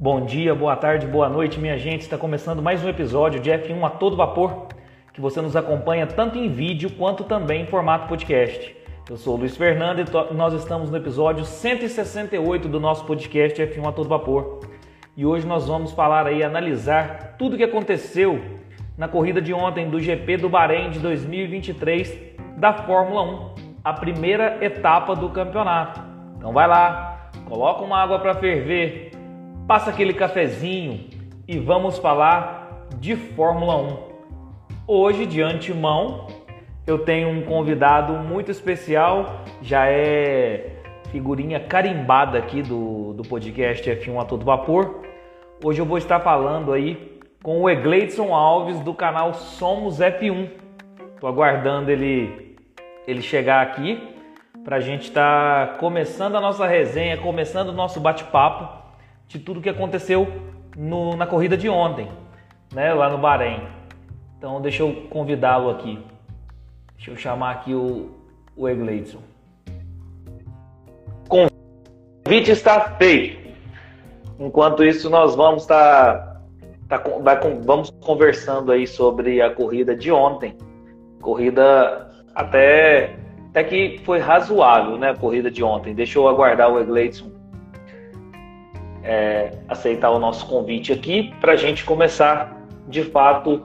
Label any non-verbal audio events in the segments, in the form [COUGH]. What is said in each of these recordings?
Bom dia, boa tarde, boa noite, minha gente. Está começando mais um episódio de F1 a todo vapor, que você nos acompanha tanto em vídeo quanto também em formato podcast. Eu sou o Luiz Fernando e nós estamos no episódio 168 do nosso podcast F1 a todo vapor. E hoje nós vamos falar aí, analisar tudo o que aconteceu na corrida de ontem do GP do Bahrein de 2023 da Fórmula 1, a primeira etapa do campeonato. Então vai lá, coloca uma água para ferver, passa aquele cafezinho e vamos falar de Fórmula 1. Hoje, de antemão, eu tenho um convidado muito especial, já é figurinha carimbada aqui do, do podcast F1 a todo vapor. Hoje eu vou estar falando aí com o Egleidson Alves do canal Somos F1. Estou aguardando ele, ele chegar aqui para a gente estar tá começando a nossa resenha, começando o nosso bate-papo de tudo que aconteceu no, na corrida de ontem, né, lá no Bahrein. Então deixa eu convidá-lo aqui. Deixa eu chamar aqui o, o Egleidson. Convite está feito. Enquanto isso, nós vamos estar tá, tá, vamos conversando aí sobre a corrida de ontem. Corrida até, até que foi razoável, né? A corrida de ontem. Deixa eu aguardar o Egleidson é, aceitar o nosso convite aqui para a gente começar de fato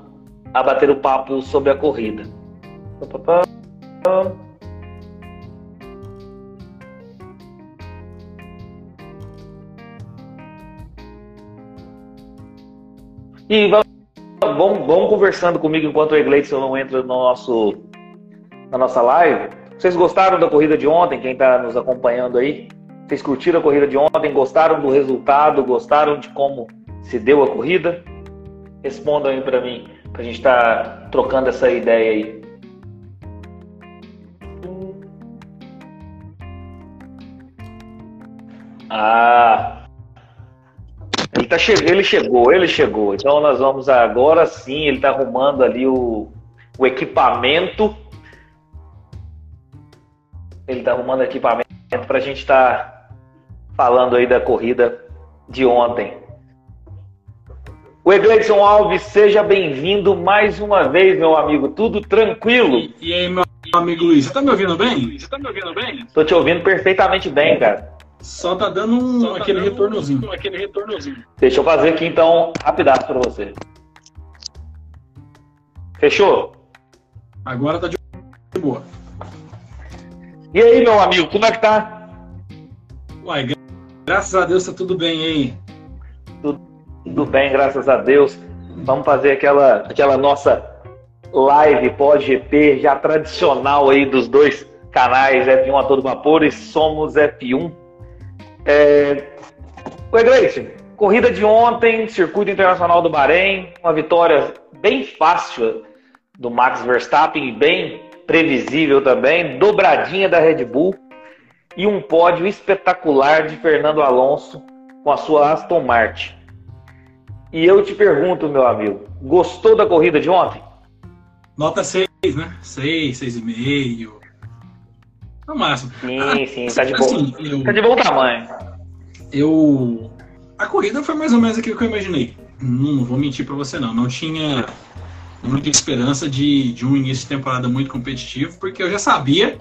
a bater o papo sobre a corrida. E vamos, conversando comigo enquanto o Egleison não entra no nosso, na nossa live. Vocês gostaram da corrida de ontem? Quem está nos acompanhando aí? Vocês curtiram a corrida de ontem? Gostaram do resultado? Gostaram de como se deu a corrida? Respondam aí para mim, para a gente estar tá trocando essa ideia aí. Ah, ele, tá che ele chegou, ele chegou. Então nós vamos agora sim, ele está arrumando ali o, o equipamento. Ele está arrumando equipamento para a gente estar tá falando aí da corrida de ontem. O Egleison Alves, seja bem-vindo mais uma vez, meu amigo. Tudo tranquilo? E, e aí, meu amigo Luiz, você tá me ouvindo bem? Você tá me ouvindo bem? Tô te ouvindo perfeitamente bem, cara. Só tá dando um, Só tá aquele, dando retornozinho. Um, aquele retornozinho. Deixa eu fazer aqui então, rapidaço para você. Fechou? Agora tá de boa. E aí, meu amigo, como é que tá? Uai, Graças a Deus tá tudo bem aí. Tudo, bem, graças a Deus. Vamos fazer aquela, aquela nossa live pós-GP já tradicional aí dos dois canais F1 a todo vapor e Somos F1. É... Oi, Gleice. Corrida de ontem, Circuito Internacional do Bahrein, uma vitória bem fácil do Max Verstappen, bem previsível também, dobradinha da Red Bull e um pódio espetacular de Fernando Alonso com a sua Aston Martin. E eu te pergunto, meu amigo, gostou da corrida de ontem? Nota 6, né? 6, 6,5. No máximo. Sim, ah, sim, tá de, assim, bom, eu, tá de bom tamanho. Eu. A corrida foi mais ou menos aquilo que eu imaginei. Não vou mentir pra você, não. Não tinha muita esperança de, de um início de temporada muito competitivo, porque eu já sabia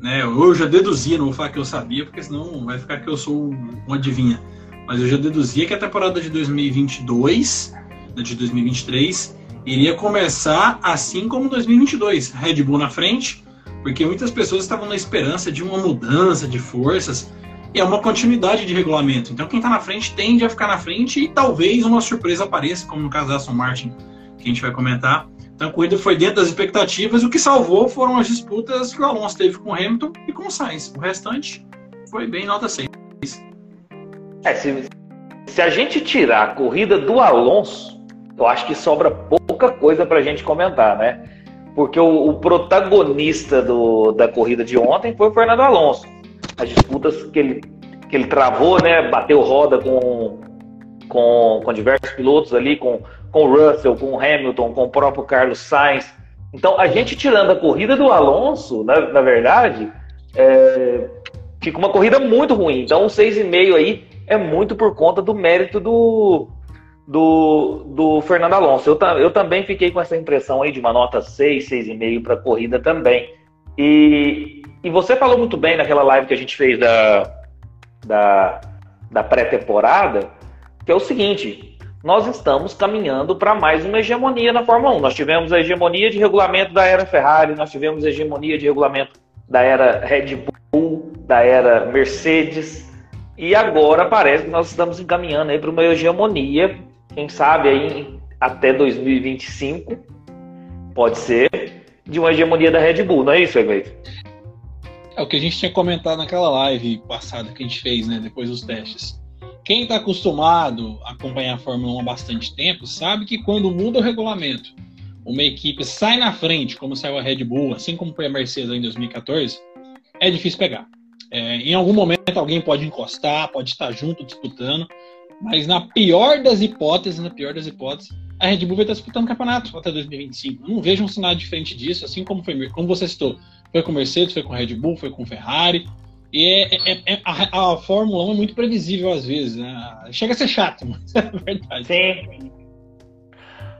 né? Eu já deduzia, não vou falar que eu sabia, porque senão vai ficar que eu sou um adivinha. Mas eu já deduzia que a temporada de 2022, né, de 2023, iria começar assim como 2022, Red Bull na frente, porque muitas pessoas estavam na esperança de uma mudança de forças e é uma continuidade de regulamento. Então quem está na frente tende a ficar na frente e talvez uma surpresa apareça, como no caso da Aston Martin, que a gente vai comentar. Então a corrida foi dentro das expectativas o que salvou foram as disputas que o Alonso teve com o Hamilton e com o Sainz. O restante foi bem nota 6. É, se, se a gente tirar a corrida do Alonso, eu acho que sobra pouca coisa para a gente comentar, né? Porque o, o protagonista do, da corrida de ontem foi o Fernando Alonso. As disputas que ele, que ele travou, né? Bateu roda com, com, com diversos pilotos ali, com com o Russell, com o Hamilton, com o próprio Carlos Sainz. Então, a gente tirando a corrida do Alonso, na, na verdade, é, fica uma corrida muito ruim. Então, um 6,5 aí é muito por conta do mérito do, do, do Fernando Alonso. Eu, eu também fiquei com essa impressão aí de uma nota 6, 6,5 para a corrida também. E, e você falou muito bem naquela live que a gente fez da, da, da pré-temporada, que é o seguinte: nós estamos caminhando para mais uma hegemonia na Fórmula 1. Nós tivemos a hegemonia de regulamento da era Ferrari, nós tivemos a hegemonia de regulamento da era Red Bull, da era Mercedes, e agora parece que nós estamos encaminhando aí para uma hegemonia quem sabe aí até 2025, pode ser, de uma hegemonia da Red Bull, não é isso, Egleito? É o que a gente tinha comentado naquela live passada que a gente fez, né, depois dos testes. Quem está acostumado a acompanhar a Fórmula 1 há bastante tempo sabe que quando muda o regulamento, uma equipe sai na frente, como saiu a Red Bull, assim como foi a Mercedes em 2014, é difícil pegar. É, em algum momento alguém pode encostar, pode estar junto disputando, mas na pior das hipóteses, na pior das hipóteses, a Red Bull vai estar disputando o campeonato até 2025. Eu não vejo um cenário diferente disso, assim como foi, como você citou, foi com Mercedes, foi com Red Bull, foi com Ferrari. E é, é, é a, a, Fórmula 1 é muito previsível às vezes, né? Chega a ser chato, [LAUGHS] mas é verdade. Sim.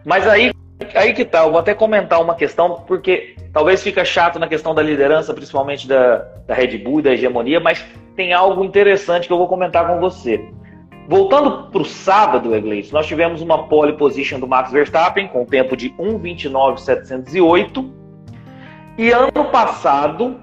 Mas aí, aí que tá, eu vou até comentar uma questão, porque talvez fica chato na questão da liderança, principalmente da, da Red Bull da hegemonia, mas tem algo interessante que eu vou comentar com você. Voltando para o sábado, Egleitos, nós tivemos uma pole position do Max Verstappen com tempo de 1,29,708. E ano passado,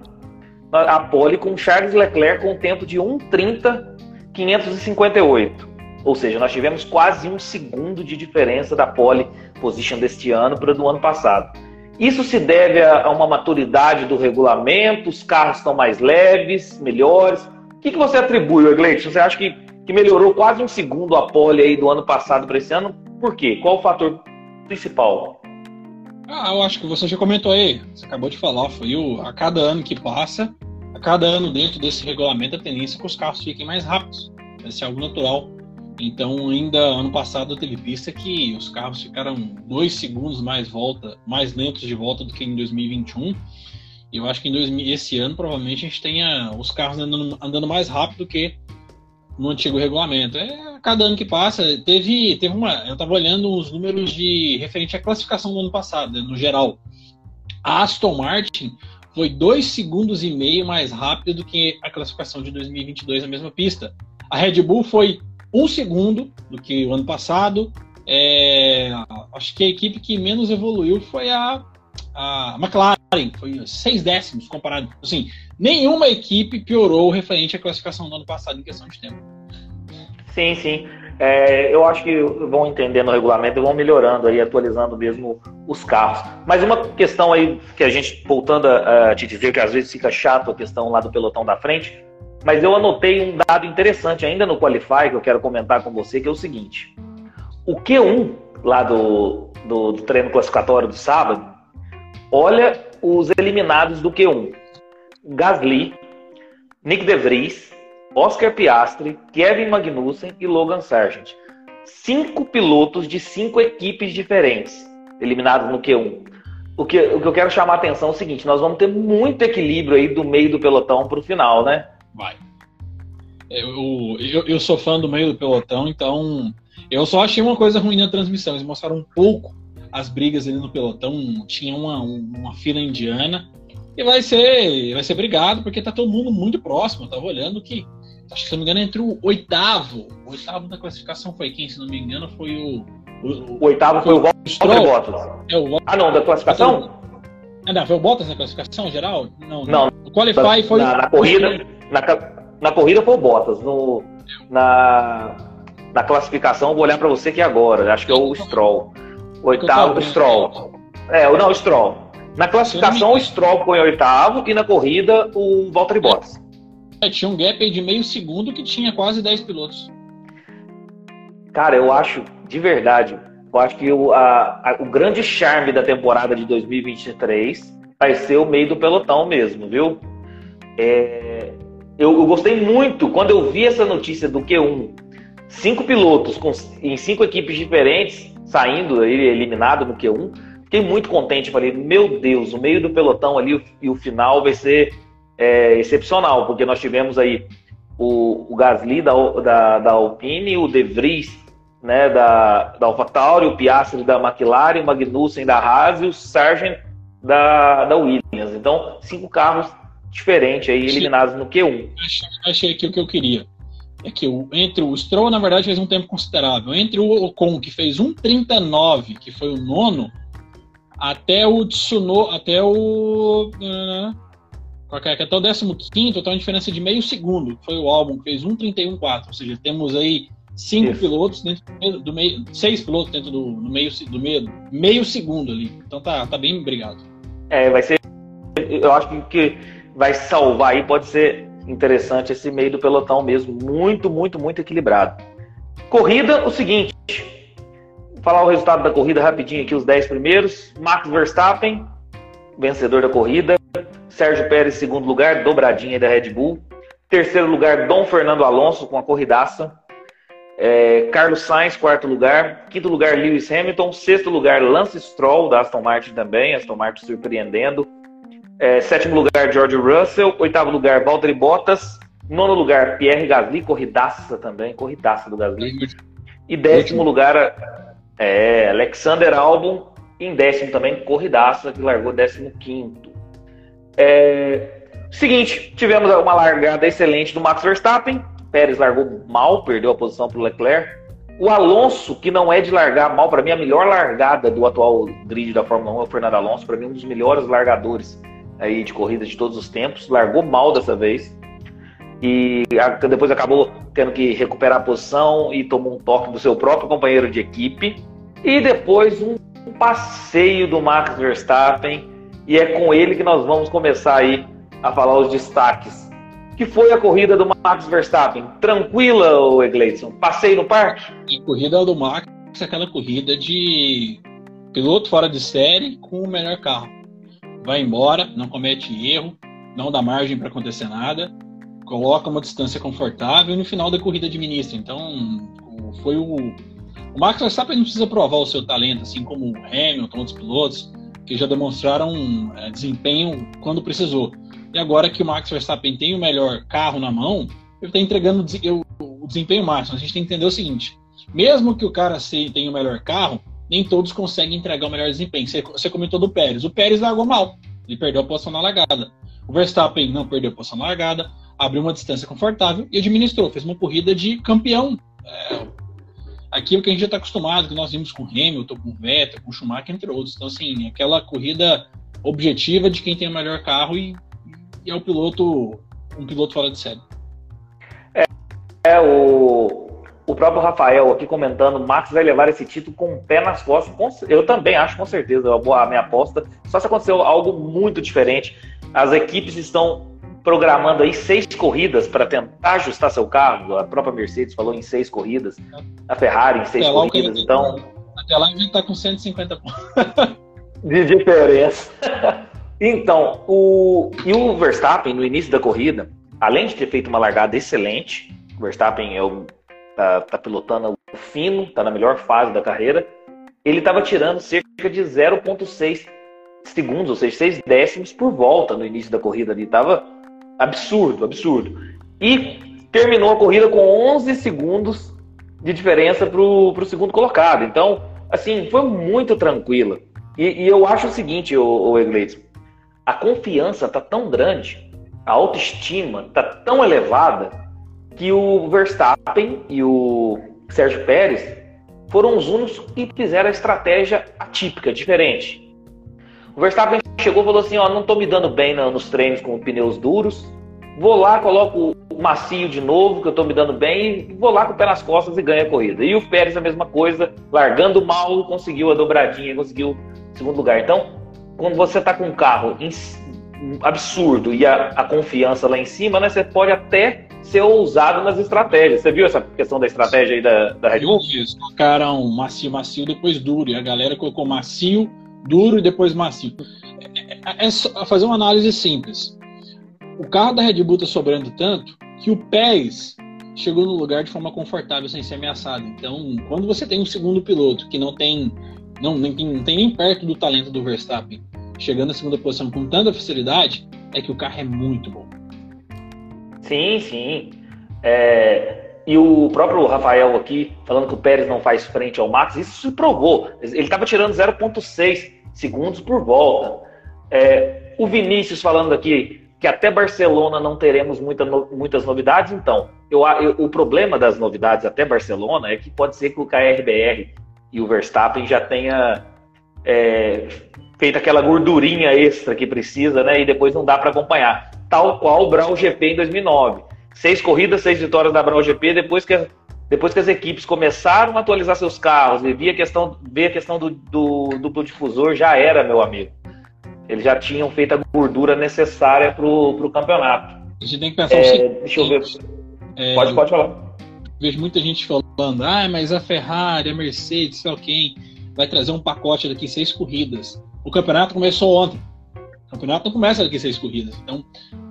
a pole com Charles Leclerc com tempo de 1,30,558. Ou seja, nós tivemos quase um segundo de diferença da pole position deste ano para do ano passado. Isso se deve a uma maturidade do regulamento, os carros estão mais leves, melhores. O que, que você atribui, Egleitos? Você acha que que melhorou quase um segundo a pole aí do ano passado para esse ano. Por quê? Qual o fator principal? Ah, eu acho que você já comentou aí, você acabou de falar, foi o, a cada ano que passa, a cada ano dentro desse regulamento, a tendência é que os carros fiquem mais rápidos. Esse é algo natural. Então, ainda ano passado teve pista que os carros ficaram dois segundos mais volta, mais lentos de volta do que em 2021. E eu acho que em 2000, esse ano provavelmente a gente tenha os carros andando, andando mais rápido que no antigo regulamento. É, cada ano que passa, teve, teve uma. Eu estava olhando os números de referente à classificação do ano passado, né, no geral. A Aston Martin foi dois segundos e meio mais rápido do que a classificação de 2022 na mesma pista. A Red Bull foi um segundo do que o ano passado. É, acho que a equipe que menos evoluiu foi a, a McLaren, foi seis décimos comparado. Assim, nenhuma equipe piorou referente à classificação do ano passado em questão de tempo. Sim, sim. É, eu acho que vão entendendo o regulamento e vão melhorando aí, atualizando mesmo os carros. Mas uma questão aí que a gente, voltando a, a te dizer que às vezes fica chato a questão lá do pelotão da frente, mas eu anotei um dado interessante ainda no Qualify que eu quero comentar com você, que é o seguinte. O Q1 lá do, do, do treino classificatório do sábado, olha os eliminados do Q1. Gasly, Nick De Vries, Oscar Piastri, Kevin Magnussen e Logan Sargent. Cinco pilotos de cinco equipes diferentes eliminados no Q1. O que, o que eu quero chamar a atenção é o seguinte: nós vamos ter muito equilíbrio aí do meio do pelotão para o final, né? Vai. Eu, eu, eu, sou fã do meio do pelotão, então eu só achei uma coisa ruim na transmissão. Eles mostraram um pouco as brigas ali no pelotão. Tinha uma, uma fila indiana e vai ser, vai ser brigado, porque tá todo mundo muito próximo. Eu tava olhando que, acho que se não me engano, entre o oitavo. O oitavo da classificação foi quem, se não me engano, foi o. O, o oitavo foi, foi o Stroll. Bottas. É, o, ah, não, da classificação? Ah, não, foi o Bottas na classificação geral? Não, não. O Qualify foi. Na, na corrida, na, na corrida foi o Bottas. No, na, na classificação, vou olhar para você aqui agora. Acho que é o Stroll. Oitavo, Stroll. É, não, o Stroll. Na classificação, o Stroll em oitavo e na corrida, o Valtteri Bottas. É, tinha um gap aí de meio segundo que tinha quase 10 pilotos. Cara, eu acho, de verdade, eu acho que o, a, a, o grande charme da temporada de 2023 vai ser o meio do pelotão mesmo, viu? É, eu, eu, gostei muito quando eu vi essa notícia do Q1. Cinco pilotos com, em cinco equipes diferentes saindo, eliminado no Q1 Fiquei muito contente, falei, meu Deus, o meio do pelotão ali e o final vai ser é, excepcional, porque nós tivemos aí o, o, Gasly da, da, da Alpine, o De Vries né, da, da AlphaTauri, o Piastri da McLaren, o Magnussen da Haas e o Sargent da, da Williams. Então, cinco carros diferentes aí, eliminados no Q1. Achei, achei aqui o que eu queria. É que o, entre o Stroll, na verdade, fez um tempo considerável. Entre o Ocon, que fez 1,39, que foi o nono, até o Tsuno, até o. Uh, até o 15, tá uma diferença de meio segundo. Foi o álbum que fez 1,31,4. Ou seja, temos aí cinco Isso. pilotos dentro do meio, seis pilotos dentro do, do, meio do meio, meio segundo ali. Então tá, tá bem obrigado. É, vai ser. Eu acho que vai salvar aí, pode ser interessante esse meio do pelotão mesmo. Muito, muito, muito equilibrado. Corrida, o seguinte. Falar o resultado da corrida rapidinho aqui, os 10 primeiros. Max Verstappen, vencedor da corrida. Sérgio Pérez, segundo lugar, dobradinha da Red Bull. Terceiro lugar, Dom Fernando Alonso, com a corridaça. É, Carlos Sainz, quarto lugar. Quinto lugar, Lewis Hamilton. Sexto lugar, Lance Stroll, da Aston Martin também. Aston Martin surpreendendo. É, sétimo lugar, George Russell. Oitavo lugar, Valtteri Bottas. Nono lugar, Pierre Gasly. Corridaça também. Corridaça do Gasly. E décimo lugar, é, Alexander Albon. Em décimo também, corridaça, que largou décimo quinto. É, seguinte, tivemos uma largada excelente do Max Verstappen Pérez largou mal, perdeu a posição para o Leclerc. O Alonso, que não é de largar mal, para mim a melhor largada do atual grid da Fórmula 1 é o Fernando Alonso, para mim um dos melhores largadores aí de corrida de todos os tempos. Largou mal dessa vez e depois acabou tendo que recuperar a posição e tomou um toque do seu próprio companheiro de equipe. E depois um passeio do Max Verstappen e é com ele que nós vamos começar aí a falar os destaques que foi a corrida do Max Verstappen? Tranquila, o Egleison? Passei no parque? A corrida do Max é aquela corrida de piloto fora de série com o melhor carro. Vai embora, não comete erro, não dá margem para acontecer nada, coloca uma distância confortável e no final da corrida administra. Então, foi o. O Max Verstappen não precisa provar o seu talento, assim como o Hamilton, outros pilotos, que já demonstraram é, desempenho quando precisou. E agora que o Max Verstappen tem o melhor carro na mão, ele está entregando o desempenho máximo. A gente tem que entender o seguinte: mesmo que o cara tenha o melhor carro, nem todos conseguem entregar o melhor desempenho. Você, comentou do Pérez. O Pérez largou mal. Ele perdeu a posição na largada. O Verstappen não perdeu a posição na largada, abriu uma distância confortável e administrou. Fez uma corrida de campeão. É, aquilo que a gente já está acostumado, que nós vimos com Hamilton, com Vettel, com Schumacher, entre outros. Então, assim, aquela corrida objetiva de quem tem o melhor carro e e é um piloto, um piloto fora de série. É, é o, o próprio Rafael aqui comentando, Max vai levar esse título com o pé nas costas. Eu também acho, com certeza, a minha aposta. Só se aconteceu algo muito diferente. As equipes estão programando aí seis corridas para tentar ajustar seu carro. A própria Mercedes falou em seis corridas, a Ferrari em seis corridas. Então, até lá a gente está com 150 pontos. [LAUGHS] de diferença. [LAUGHS] Então, o, e o Verstappen, no início da corrida, além de ter feito uma largada excelente, o Verstappen é o, tá, tá pilotando o fino, tá na melhor fase da carreira, ele estava tirando cerca de 0,6 segundos, ou seja, 6 décimos por volta no início da corrida ali. Tava absurdo, absurdo. E terminou a corrida com 11 segundos de diferença para o segundo colocado. Então, assim, foi muito tranquila. E, e eu acho o seguinte, o, Iglesias, a confiança está tão grande, a autoestima está tão elevada, que o Verstappen e o Sérgio Pérez foram os únicos que fizeram a estratégia atípica, diferente. O Verstappen chegou e falou assim: Ó, não estou me dando bem nos treinos com pneus duros, vou lá, coloco o macio de novo, que eu estou me dando bem, e vou lá com o pé nas costas e ganho a corrida. E o Pérez, a mesma coisa, largando mal, conseguiu a dobradinha, conseguiu o segundo lugar. Então, quando você está com um carro absurdo e a, a, confiança lá em cima, né, você pode até ser ousado nas estratégias. Você viu essa questão da estratégia aí da, da Red Bull? Eles colocaram macio, macio, depois duro. E a galera colocou macio, duro e depois macio. É, é, é fazer uma análise simples. O carro da Red Bull está sobrando tanto que o Pérez chegou no lugar de forma confortável sem ser ameaçado. Então, quando você tem um segundo piloto que não tem não, nem, não tem nem perto do talento do Verstappen, chegando na segunda posição com tanta facilidade, é que o carro é muito bom. Sim, sim. É, e o próprio Rafael aqui, falando que o Pérez não faz frente ao Max, isso se provou. Ele estava tirando 0,6 segundos por volta. É, o Vinícius falando aqui que até Barcelona não teremos muita, muitas novidades, então, eu, eu, o problema das novidades até Barcelona é que pode ser que o KRBR e o Verstappen já tenha é, feito aquela gordurinha extra que precisa, né? E depois não dá para acompanhar. Tal qual o Brown GP em 2009. Seis corridas, seis vitórias da Brown GP, depois que, depois que as equipes começaram a atualizar seus carros e ver a questão, ver a questão do, do duplo difusor, já era, meu amigo. Eles já tinham feito a gordura necessária para o campeonato. A gente tem que pensar é, o seguinte. Deixa eu ver. É, pode, pode falar. Vejo muita gente falando, ah, mas a Ferrari, a Mercedes, sei lá quem, vai trazer um pacote daqui seis corridas. O campeonato começou ontem. Campeonato não começa daqui seis corridas. Então,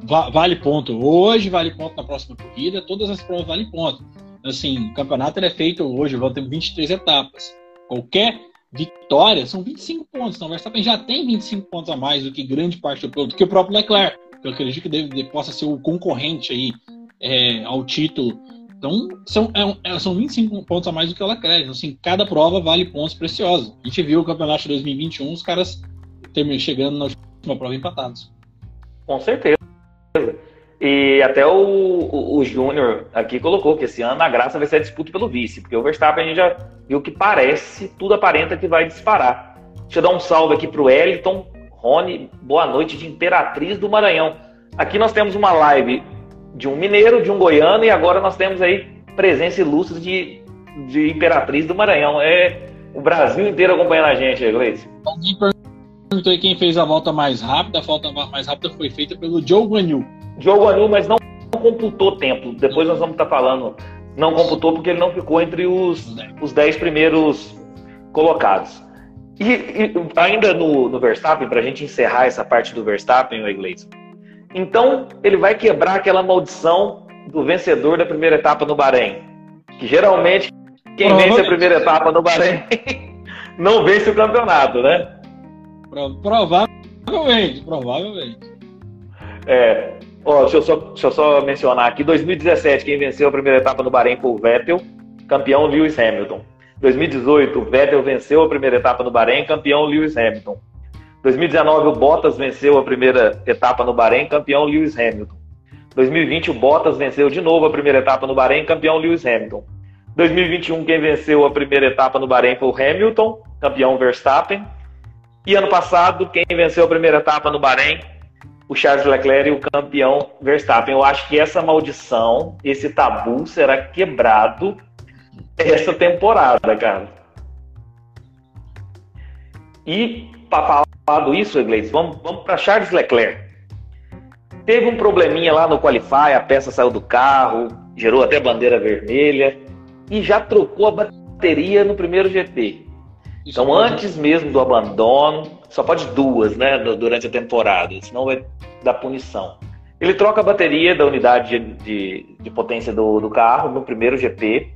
va vale ponto hoje, vale ponto na próxima corrida, todas as provas valem ponto. Assim, o campeonato é feito hoje, vão ter 23 etapas. Qualquer vitória são 25 pontos. Então, o Verstappen já tem 25 pontos a mais do que grande parte do do que o próprio Leclerc. Que eu acredito que deve, possa ser o concorrente aí é, ao título. Então, são, é, é são 25 pontos a mais do que o Leclerc. Então, assim, cada prova vale pontos preciosos. A gente viu o campeonato de 2021, os caras terminam chegando na última prova empatados. Com certeza. E até o, o, o Júnior aqui colocou que esse ano a graça vai ser a disputa pelo vice, porque o Verstappen a gente já viu que parece, tudo aparenta que vai disparar. Deixa eu dar um salve aqui pro Eliton, Rony, boa noite de Imperatriz do Maranhão. Aqui nós temos uma live de um mineiro, de um goiano, e agora nós temos aí presença ilustre de, de Imperatriz do Maranhão. É o Brasil inteiro acompanhando a gente, Gleice. Alguém perguntou aí quem fez a volta mais rápida. A volta mais rápida foi feita pelo Joe Guanyu. Joe Guanyu, mas não computou tempo. Depois nós vamos estar falando. Não computou porque ele não ficou entre os, os 10 primeiros colocados. E, e ainda no, no Verstappen, para a gente encerrar essa parte do Verstappen, o Iglesias. Então, ele vai quebrar aquela maldição do vencedor da primeira etapa no Bahrein. Que geralmente, quem vence a primeira etapa no Bahrein [LAUGHS] não vence o campeonato, né? Provavelmente, provavelmente. É, ó, deixa, eu só, deixa eu só mencionar aqui: 2017, quem venceu a primeira etapa no Bahrein foi o Vettel, campeão Lewis Hamilton. 2018, o Vettel venceu a primeira etapa no Bahrein, campeão Lewis Hamilton. 2019, o Bottas venceu a primeira etapa no Bahrein, campeão Lewis Hamilton. 2020, o Bottas venceu de novo a primeira etapa no Bahrein, campeão Lewis Hamilton. 2021, quem venceu a primeira etapa no Bahrein foi o Hamilton, campeão Verstappen. E ano passado, quem venceu a primeira etapa no Bahrein, o Charles Leclerc e o campeão Verstappen. Eu acho que essa maldição, esse tabu será quebrado essa temporada, cara. E para falar isso, Iglesias, vamos, vamos para Charles Leclerc. Teve um probleminha lá no Qualify, a peça saiu do carro, gerou até bandeira vermelha e já trocou a bateria no primeiro GP. Então, antes mesmo do abandono, só pode duas, né, durante a temporada, senão vai dar punição. Ele troca a bateria da unidade de, de, de potência do, do, carro no primeiro GP.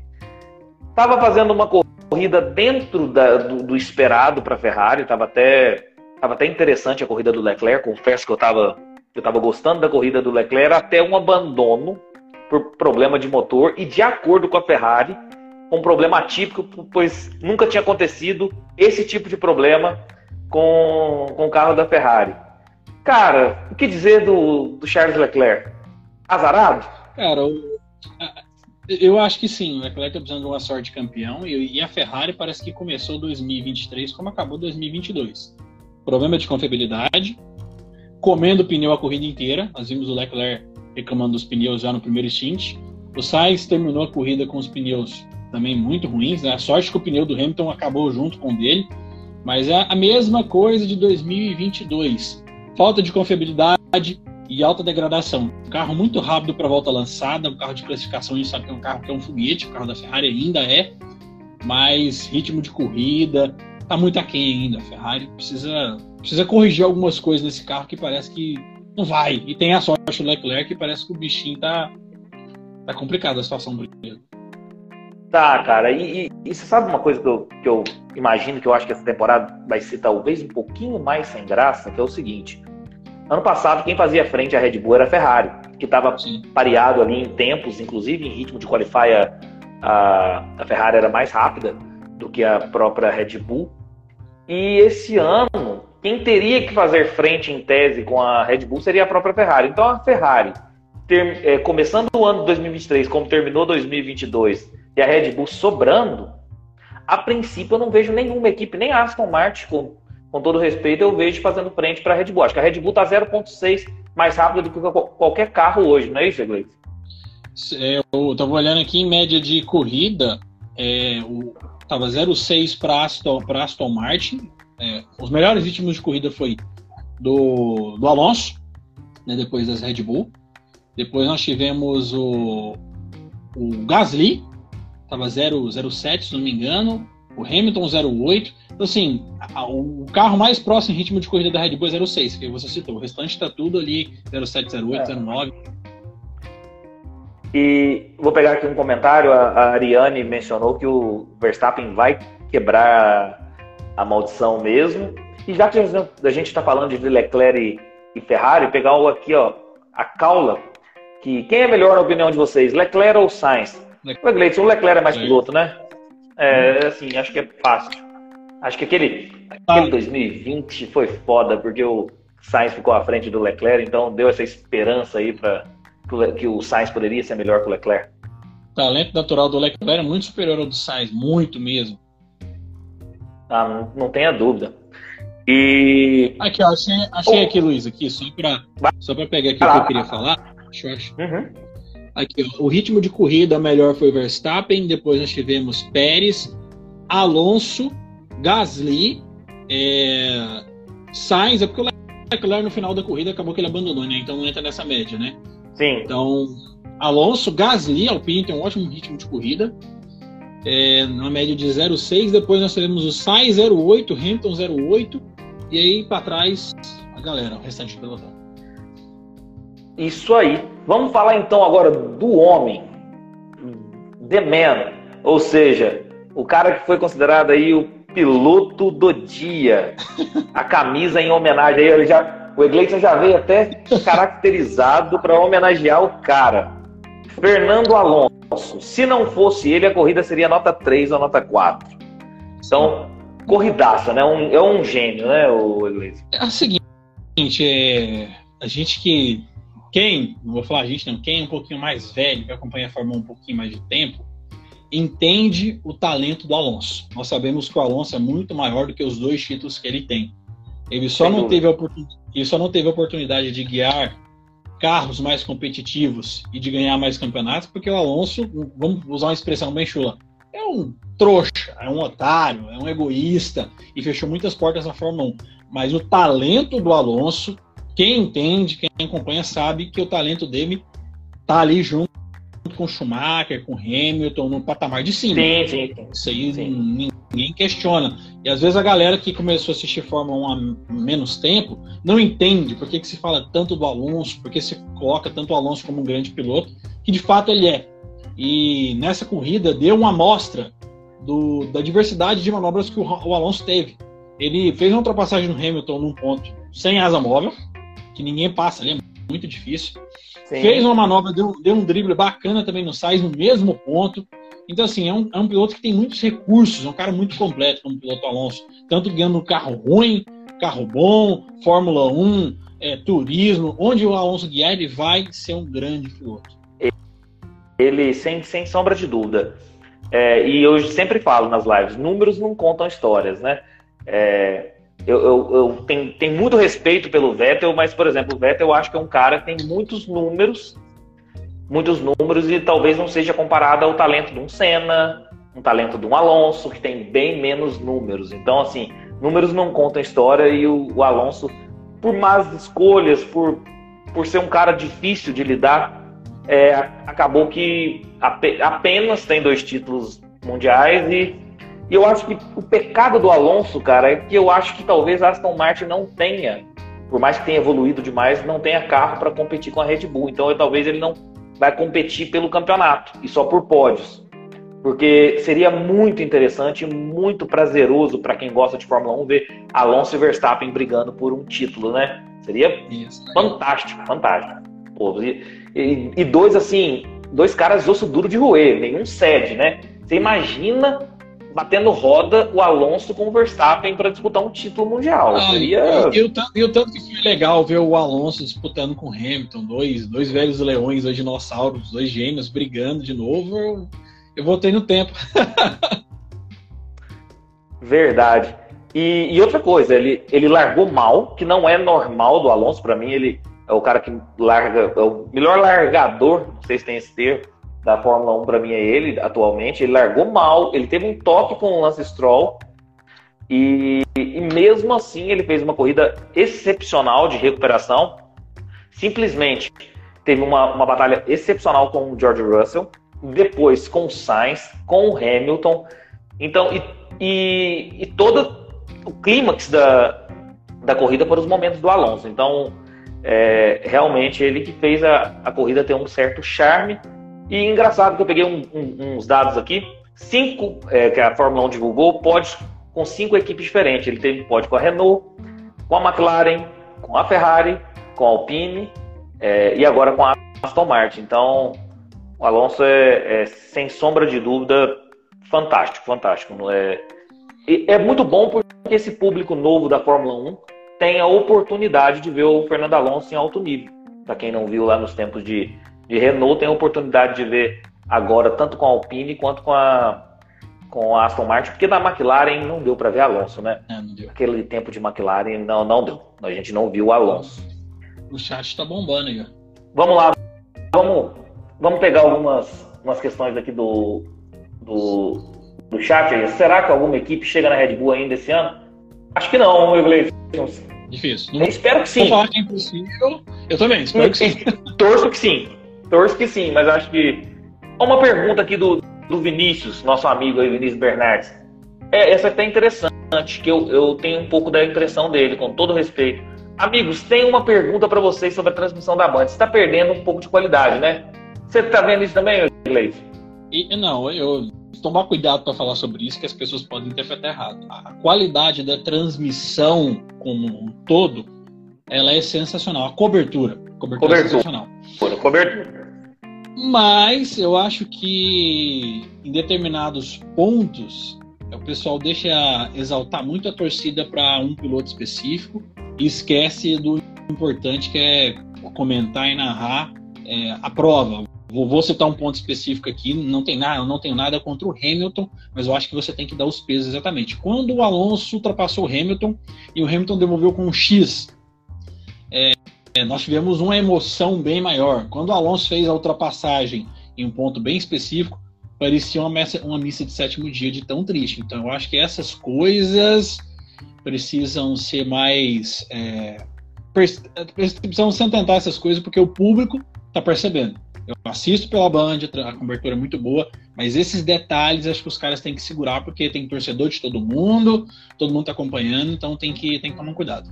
Estava fazendo uma corrida dentro da, do, do, esperado para a Ferrari, estava até, tava até interessante a corrida do Leclerc. Confesso que eu estava eu tava gostando da corrida do Leclerc até um abandono por problema de motor e de acordo com a Ferrari, um problema atípico, pois nunca tinha acontecido esse tipo de problema com, com o carro da Ferrari. Cara, o que dizer do, do Charles Leclerc? Azarado? Cara, eu, eu acho que sim. O Leclerc está precisando de uma sorte campeão e, e a Ferrari parece que começou 2023 como acabou 2022. Problema de confiabilidade, comendo pneu a corrida inteira. Nós vimos o Leclerc reclamando dos pneus já no primeiro stint. O Sainz terminou a corrida com os pneus também muito ruins. Né? A sorte que o pneu do Hamilton acabou junto com o dele. Mas é a mesma coisa de 2022. Falta de confiabilidade e alta degradação. Um carro muito rápido para volta lançada, um carro de classificação, a gente sabe que é um carro que é um foguete, o carro da Ferrari ainda é, mas ritmo de corrida está muito aquém ainda. A Ferrari precisa, precisa corrigir algumas coisas nesse carro que parece que não vai. E tem a sorte do Leclerc que parece que o bichinho tá, tá complicada a situação do. Tá, cara. E, e, e, você sabe uma coisa que eu, que eu imagino que eu acho que essa temporada vai ser talvez um pouquinho mais sem graça, que é o seguinte. Ano passado, quem fazia frente à Red Bull era a Ferrari, que estava pareado ali em tempos, inclusive em ritmo de qualify, a, a Ferrari era mais rápida do que a própria Red Bull. E esse ano, quem teria que fazer frente em tese com a Red Bull seria a própria Ferrari. Então a Ferrari, ter, é, começando o ano de 2023, como terminou 2022, e a Red Bull sobrando, a princípio eu não vejo nenhuma equipe, nem a Aston Martin, com, com todo respeito, eu vejo fazendo frente para a Red Bull. Acho que a Red Bull está 0,6 mais rápido do que qualquer carro hoje, não é isso, Gleice? É, eu estava olhando aqui em média de corrida, é, o, tava 0,6 para Aston, Aston Martin. É, os melhores ritmos de corrida foi do, do Alonso, né, depois das Red Bull. Depois nós tivemos o, o Gasly, tava 0,07 se não me engano. O Hamilton 0,8. Então, assim, a, o carro mais próximo em ritmo de corrida da Red Bull é 0,6, que você citou. O restante está tudo ali 0,7, 0,8, é. 0,9. E vou pegar aqui um comentário. A, Ariane mencionou que o Verstappen vai quebrar a maldição mesmo. E já que a gente está falando de Leclerc e, e Ferrari, pegar aqui ó, a caula. Que, quem é melhor na opinião de vocês, Leclerc ou Sainz? Leclerc. O Leclerc é mais piloto, né? É, assim, acho que é fácil. Acho que aquele, aquele 2020 foi foda, porque o Sainz ficou à frente do Leclerc, então deu essa esperança aí para que o Sainz poderia ser melhor que o Leclerc? O talento natural do Leclerc é muito superior ao do Sainz, muito mesmo. Ah, não, não tenha dúvida. E. Aqui, ó, achei, achei oh. aqui, Luiz, aqui, só para só pegar aqui o que eu queria falar. Deixa eu achar. Uhum. Aqui, ó, o ritmo de corrida melhor foi Verstappen, depois nós tivemos Pérez, Alonso, Gasly, é... Sainz, é porque o Leclerc no final da corrida acabou que ele abandonou, né? Então não entra nessa média, né? Sim. Então, Alonso, Gasly, Alpine tem um ótimo ritmo de corrida. É, na média de 0,6. Depois nós teremos o Sainz 0,8, Hamilton 0,8. E aí para trás, a galera, o restante do pelotão. Isso aí. Vamos falar então agora do homem. The Man. Ou seja, o cara que foi considerado aí o piloto do dia. A camisa em homenagem aí, ele já o Egleison já veio até caracterizado para homenagear o cara. Fernando Alonso. Se não fosse ele, a corrida seria nota 3 ou nota 4. Então, corridaça, né? Um, é um gênio, né, o Egleison? É o seguinte, é, a gente que. Quem, não vou falar a gente, não, quem é um pouquinho mais velho, que acompanha a Fórmula um pouquinho mais de tempo, entende o talento do Alonso. Nós sabemos que o Alonso é muito maior do que os dois títulos que ele tem. Ele só, não teve, ele só não teve a oportunidade de guiar carros mais competitivos e de ganhar mais campeonatos, porque o Alonso, vamos usar uma expressão bem chula, é um trouxa, é um otário, é um egoísta e fechou muitas portas na Fórmula 1. Mas o talento do Alonso, quem entende, quem acompanha, sabe que o talento dele tá ali junto com o Schumacher, com o Hamilton, no patamar de cima. Sim, sim. Isso aí sim. ninguém questiona. E às vezes a galera que começou a assistir Fórmula 1 há menos tempo não entende por que, que se fala tanto do Alonso, por que se coloca tanto o Alonso como um grande piloto, que de fato ele é. E nessa corrida deu uma amostra do, da diversidade de manobras que o, o Alonso teve. Ele fez uma ultrapassagem no Hamilton num ponto sem asa móvel, que ninguém passa ali, é muito difícil. Sim. Fez uma manobra, deu, deu um drible bacana também no Sainz, no mesmo ponto. Então, assim, é um, é um piloto que tem muitos recursos, é um cara muito completo como piloto Alonso. Tanto ganhando carro ruim, carro bom, Fórmula 1, é, turismo. Onde o Alonso guiar, ele vai ser um grande piloto. Ele, sem, sem sombra de dúvida. É, e eu sempre falo nas lives, números não contam histórias, né? É, eu, eu, eu tenho, tenho, muito respeito pelo Vettel, mas, por exemplo, o Vettel eu acho que é um cara que tem muitos números, muitos números, e talvez não seja comparado ao talento de um Senna, um talento de um Alonso, que tem bem menos números. Então, assim, números não contam história e o, o Alonso, por más escolhas, por, por ser um cara difícil de lidar, é, acabou que apenas tem dois títulos mundiais e e eu acho que o pecado do Alonso, cara, é que eu acho que talvez a Aston Martin não tenha, por mais que tenha evoluído demais, não tenha carro para competir com a Red Bull. Então eu, talvez ele não vai competir pelo campeonato e só por pódios. Porque seria muito interessante, muito prazeroso para quem gosta de Fórmula 1 ver Alonso e Verstappen brigando por um título, né? Seria Isso, fantástico, fantástico. Pô, e, e, e, dois, assim, dois caras osso duro de roer, nenhum cede, né? Você imagina batendo roda o Alonso com o Verstappen para disputar um título mundial. Ah, Seria... e, o tanto, e o tanto que foi legal ver o Alonso disputando com o Hamilton, dois, dois velhos leões, dois dinossauros, dois gêmeos brigando de novo. Eu, eu voltei no tempo. [LAUGHS] Verdade. E, e, outra coisa, ele, ele largou mal, que não é normal do Alonso, para mim, ele é o cara que larga, é o melhor largador, não sei se tem esse termo, da Fórmula 1 para mim é ele atualmente. Ele largou mal, ele teve um toque com o Lance Stroll, e, e mesmo assim ele fez uma corrida excepcional de recuperação. Simplesmente teve uma, uma batalha excepcional com o George Russell, depois com o Sainz, com o Hamilton. Então, e, e, e todo o clímax da, da corrida para os momentos do Alonso. Então, é, realmente ele que fez a, a corrida ter um certo charme. E engraçado que eu peguei um, um, uns dados aqui, cinco é, que a Fórmula 1 divulgou, pode com cinco equipes diferentes. Ele teve pode com a Renault, com a McLaren, com a Ferrari, com a Alpine é, e agora com a Aston Martin. Então, o Alonso é, é sem sombra de dúvida fantástico, fantástico. É, é muito bom porque esse público novo da Fórmula 1 tem a oportunidade de ver o Fernando Alonso em alto nível. Para quem não viu lá nos tempos de, de Renault, tem a oportunidade de ver agora tanto com a Alpine quanto com a, com a Aston Martin, porque na McLaren não deu para ver Alonso, né? É, Aquele tempo de McLaren não, não deu. A gente não viu o Alonso. O chat está bombando aí. Vamos lá. Vamos, vamos pegar algumas, algumas questões aqui do, do, do chat aí. Será que alguma equipe chega na Red Bull ainda esse ano? Acho que não, Iglesias. Difícil. Não, eu espero que sim. Vou falar que é impossível. Eu também, espero que sim. [LAUGHS] Torço que sim. Torço que sim, mas acho que. Uma pergunta aqui do, do Vinícius, nosso amigo aí, Vinícius Bernardes. É, essa é até interessante, que eu, eu tenho um pouco da impressão dele, com todo respeito. Amigos, tem uma pergunta para vocês sobre a transmissão da Band. Você está perdendo um pouco de qualidade, né? Você está vendo isso também? E, não, eu tomar cuidado para falar sobre isso, que as pessoas podem interpretar errado. A qualidade da transmissão como um todo, ela é sensacional. A cobertura, cobertura, cobertura. sensacional. Cobertura. Mas eu acho que em determinados pontos o pessoal deixa exaltar muito a torcida para um piloto específico e esquece do importante que é comentar e narrar é, a prova, Vou, vou, citar um ponto específico aqui, não tem nada, não tenho nada contra o Hamilton, mas eu acho que você tem que dar os pesos exatamente. Quando o Alonso ultrapassou o Hamilton e o Hamilton devolveu com um X, é, nós tivemos uma emoção bem maior. Quando o Alonso fez a ultrapassagem em um ponto bem específico, parecia uma missa, uma missa de sétimo dia de tão triste. Então eu acho que essas coisas precisam ser mais. É, precisam se atentar essas coisas porque o público está percebendo. Eu assisto pela Band, a cobertura é muito boa, mas esses detalhes acho que os caras têm que segurar, porque tem torcedor de todo mundo, todo mundo está acompanhando, então tem que, tem que tomar cuidado.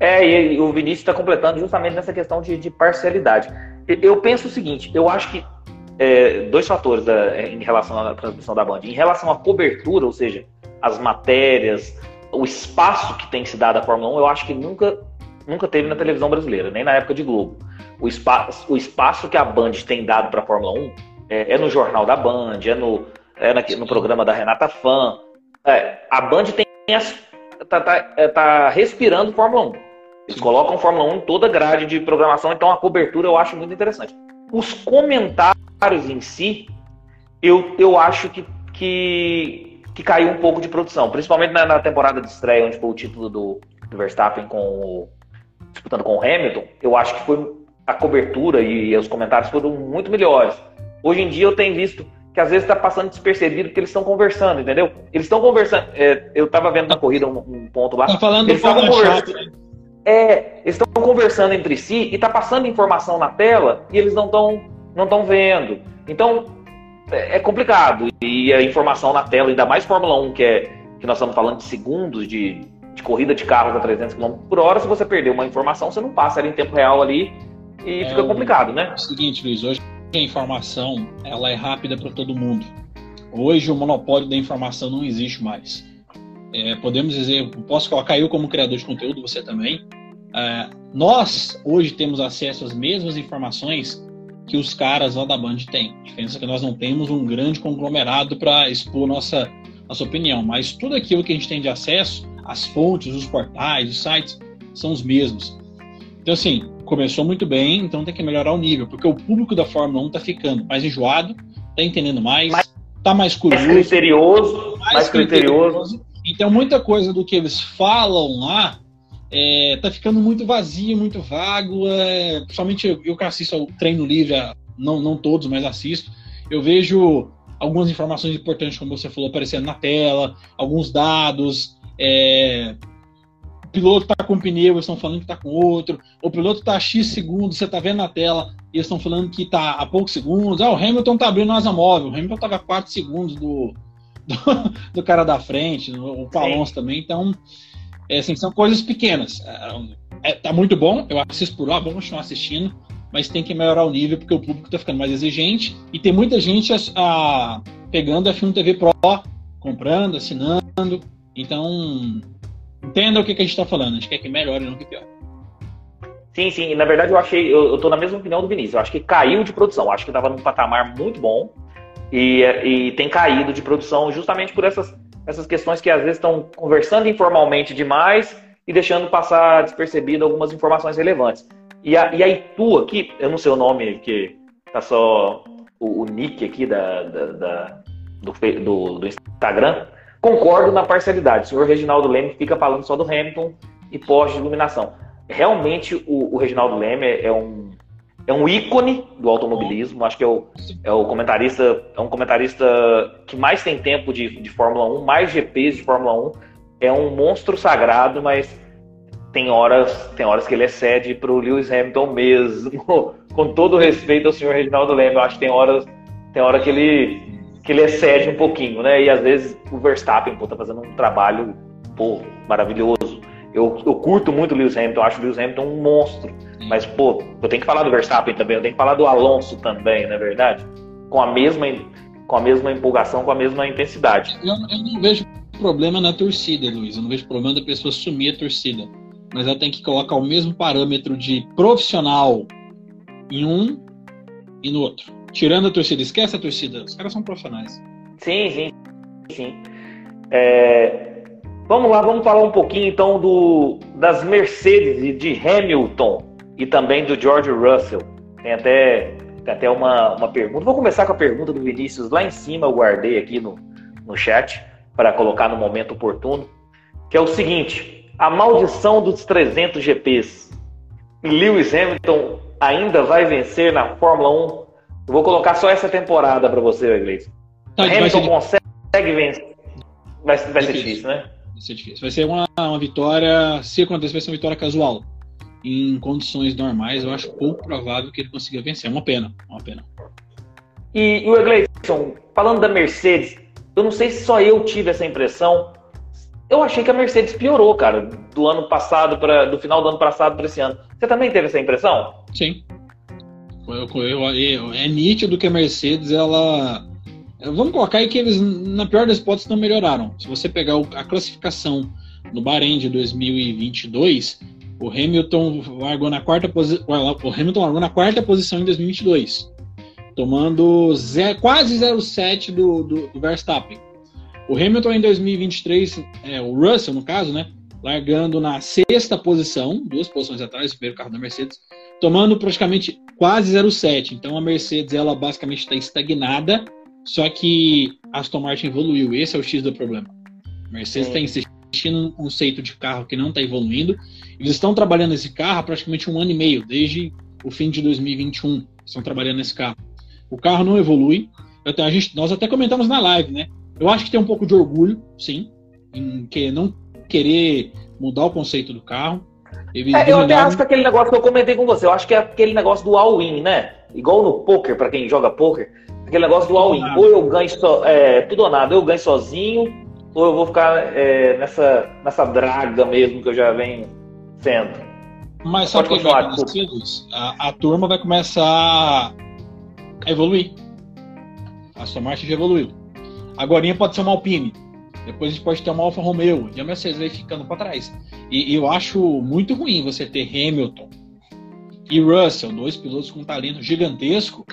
É, e o Vinícius está completando justamente nessa questão de, de, parcialidade. Eu penso o seguinte, eu acho que é, dois fatores da, é, em relação à transmissão da Band. Em relação à cobertura, ou seja, as matérias, o espaço que tem se dado à Fórmula 1, eu acho que nunca, nunca teve na televisão brasileira, nem na época de Globo o espaço, o espaço que a Band tem dado para a Fórmula 1 é, é, no jornal da Band, é no, é na, no programa da Renata Fã. É, a Band tem as, tá, tá, é, tá, respirando Fórmula 1. Eles colocam Fórmula 1 em toda grade de programação, então a cobertura eu acho muito interessante. Os comentários em si, eu, eu acho que, que, que caiu um pouco de produção, principalmente na, na temporada de estreia, onde foi o título do, do Verstappen com o, disputando com o Hamilton. Eu acho que foi a cobertura e os comentários foram muito melhores. Hoje em dia eu tenho visto que às vezes está passando despercebido porque eles estão conversando, entendeu? Eles estão conversando. É, eu estava vendo na corrida um, um ponto lá. Tá falando eles estavam conversando. Né? É, eles estão conversando entre si e está passando informação na tela e eles não estão não estão vendo. Então é, é complicado e a informação na tela, ainda mais Fórmula 1 que é que nós estamos falando de segundos de, de corrida de carros a 300 km por hora, se você perder uma informação, você não passa ela em tempo real ali e é fica complicado, né? É o seguinte, Luiz, hoje a informação ela é rápida para todo mundo. Hoje o monopólio da informação não existe mais. É, podemos dizer, posso colocar eu como criador de conteúdo, você também. É, nós hoje temos acesso às mesmas informações que os caras lá da Band têm. A diferença é que nós não temos um grande conglomerado para expor nossa, nossa opinião, mas tudo aquilo que a gente tem de acesso, as fontes, os portais, os sites, são os mesmos. Então, assim, começou muito bem, então tem que melhorar o nível, porque o público da Fórmula 1 está ficando mais enjoado, está entendendo mais, está mais curioso. Mais criterioso, mais, mais criterioso. criterioso. Então, muita coisa do que eles falam lá é, tá ficando muito vazio, muito vago. É, principalmente eu, eu que assisto ao treino livre, não, não todos, mas assisto. Eu vejo algumas informações importantes, como você falou, aparecendo na tela, alguns dados. É, o piloto está com um pneu, eles estão falando que está com outro. O piloto está a X segundos, você está vendo na tela, e eles estão falando que está a poucos segundos. Ah, o Hamilton está abrindo asa móvel. O Hamilton estava a 4 segundos do, do, [LAUGHS] do, cara da frente, o Palonso também. Então, é, assim, são coisas pequenas. É, é, tá muito bom, eu assisto por lá, vou continuar assistindo, mas tem que melhorar o nível porque o público está ficando mais exigente e tem muita gente a, a, pegando a F1 TV Pro, comprando, assinando. Então, entenda o que, que a gente está falando. A gente quer que melhore, não que piore. Sim, sim. Na verdade, eu achei, eu, eu tô na mesma opinião do Vinícius. Eu acho que caiu de produção. Eu acho que estava num patamar muito bom e, e tem caído de produção justamente por essas essas questões que às vezes estão conversando informalmente demais e deixando passar despercebido algumas informações relevantes. E a, e a Itu aqui, eu não sei o nome, que tá só o, o nick aqui da, da, da do, do, do, Instagram, concordo na parcialidade. O senhor Reginaldo Leme fica falando só do Hamilton e pós de iluminação. Realmente, o, o Reginaldo Leme é um, é um ícone do automobilismo. Acho que é o, é o comentarista, é um comentarista que mais tem tempo de, de Fórmula 1, mais GPs de Fórmula 1. É um monstro sagrado, mas tem horas, tem horas que ele excede para o Lewis Hamilton mesmo. [LAUGHS] Com todo respeito ao senhor Reginaldo Leme, eu acho que tem horas, tem hora que ele que ele excede um pouquinho, né? E às vezes o Verstappen pô, tá fazendo um trabalho pô, maravilhoso. Eu, eu curto muito o Lewis Hamilton, acho o Lewis Hamilton um monstro. Mas, pô, eu tenho que falar do Verstappen também, eu tenho que falar do Alonso também, não é verdade? Com a mesma, com a mesma empolgação, com a mesma intensidade. Eu, eu não vejo problema na torcida, Luiz. Eu não vejo problema da pessoa sumir a torcida. Mas ela tem que colocar o mesmo parâmetro de profissional em um e no outro. Tirando a torcida, esquece a torcida. Os caras são profissionais. Sim, sim, sim. É, Vamos lá, vamos falar um pouquinho então do, das Mercedes e de Hamilton e também do George Russell. Tem até, tem até uma, uma pergunta. Vou começar com a pergunta do Vinícius lá em cima, eu guardei aqui no, no chat para colocar no momento oportuno, que é o seguinte: a maldição dos 300 GPs. Lewis Hamilton ainda vai vencer na Fórmula 1? Eu vou colocar só essa temporada para você, Iglesias. Tá, Hamilton consegue vencer? Vai, vai ser difícil, né? Vai ser difícil. Vai ser uma, uma vitória, se acontecer, vai ser uma vitória casual. Em condições normais, eu acho pouco provável que ele consiga vencer. É uma pena, é uma pena. E, e o Egleison, falando da Mercedes, eu não sei se só eu tive essa impressão. Eu achei que a Mercedes piorou, cara, do ano passado para do final do ano passado para esse ano. Você também teve essa impressão? Sim. Eu, eu, eu, é nítido que a Mercedes ela Vamos colocar aí que eles, na pior das hipóteses, não melhoraram. Se você pegar a classificação no Bahrein de 2022, o Hamilton largou na quarta posição. O Hamilton largou na quarta posição em 2022, tomando quase 0,7 do, do, do, Verstappen. O Hamilton em 2023, é, o Russell no caso, né, largando na sexta posição, duas posições atrás, o primeiro carro da Mercedes, tomando praticamente quase 0,7. Então a Mercedes ela basicamente está estagnada só que Aston Martin evoluiu, esse é o X do problema. Mercedes está é. insistindo num conceito de carro que não está evoluindo. Eles estão trabalhando esse carro há praticamente um ano e meio, desde o fim de 2021. Estão trabalhando nesse carro. O carro não evolui. Até, a gente, nós até comentamos na live, né? Eu acho que tem um pouco de orgulho, sim, em que não querer mudar o conceito do carro. É, eu até acho que aquele negócio que eu comentei com você, eu acho que é aquele negócio do all-in, né? Igual no poker, para quem joga poker, Aquele negócio do all-in. Ou eu ganho so, é, tudo ou nada, eu ganho sozinho, ou eu vou ficar é, nessa, nessa draga mesmo que eu já venho sendo. Mas sabe o que vai acontecer, a, a turma vai começar a evoluir. A Aston Martin já evoluiu. Agora pode ser uma Alpine. depois a gente pode ter uma Alfa Romeo, e a Mercedes vai ficando para trás. E, e, eu acho muito ruim você ter Hamilton e Russell, dois pilotos com talento gigantesco,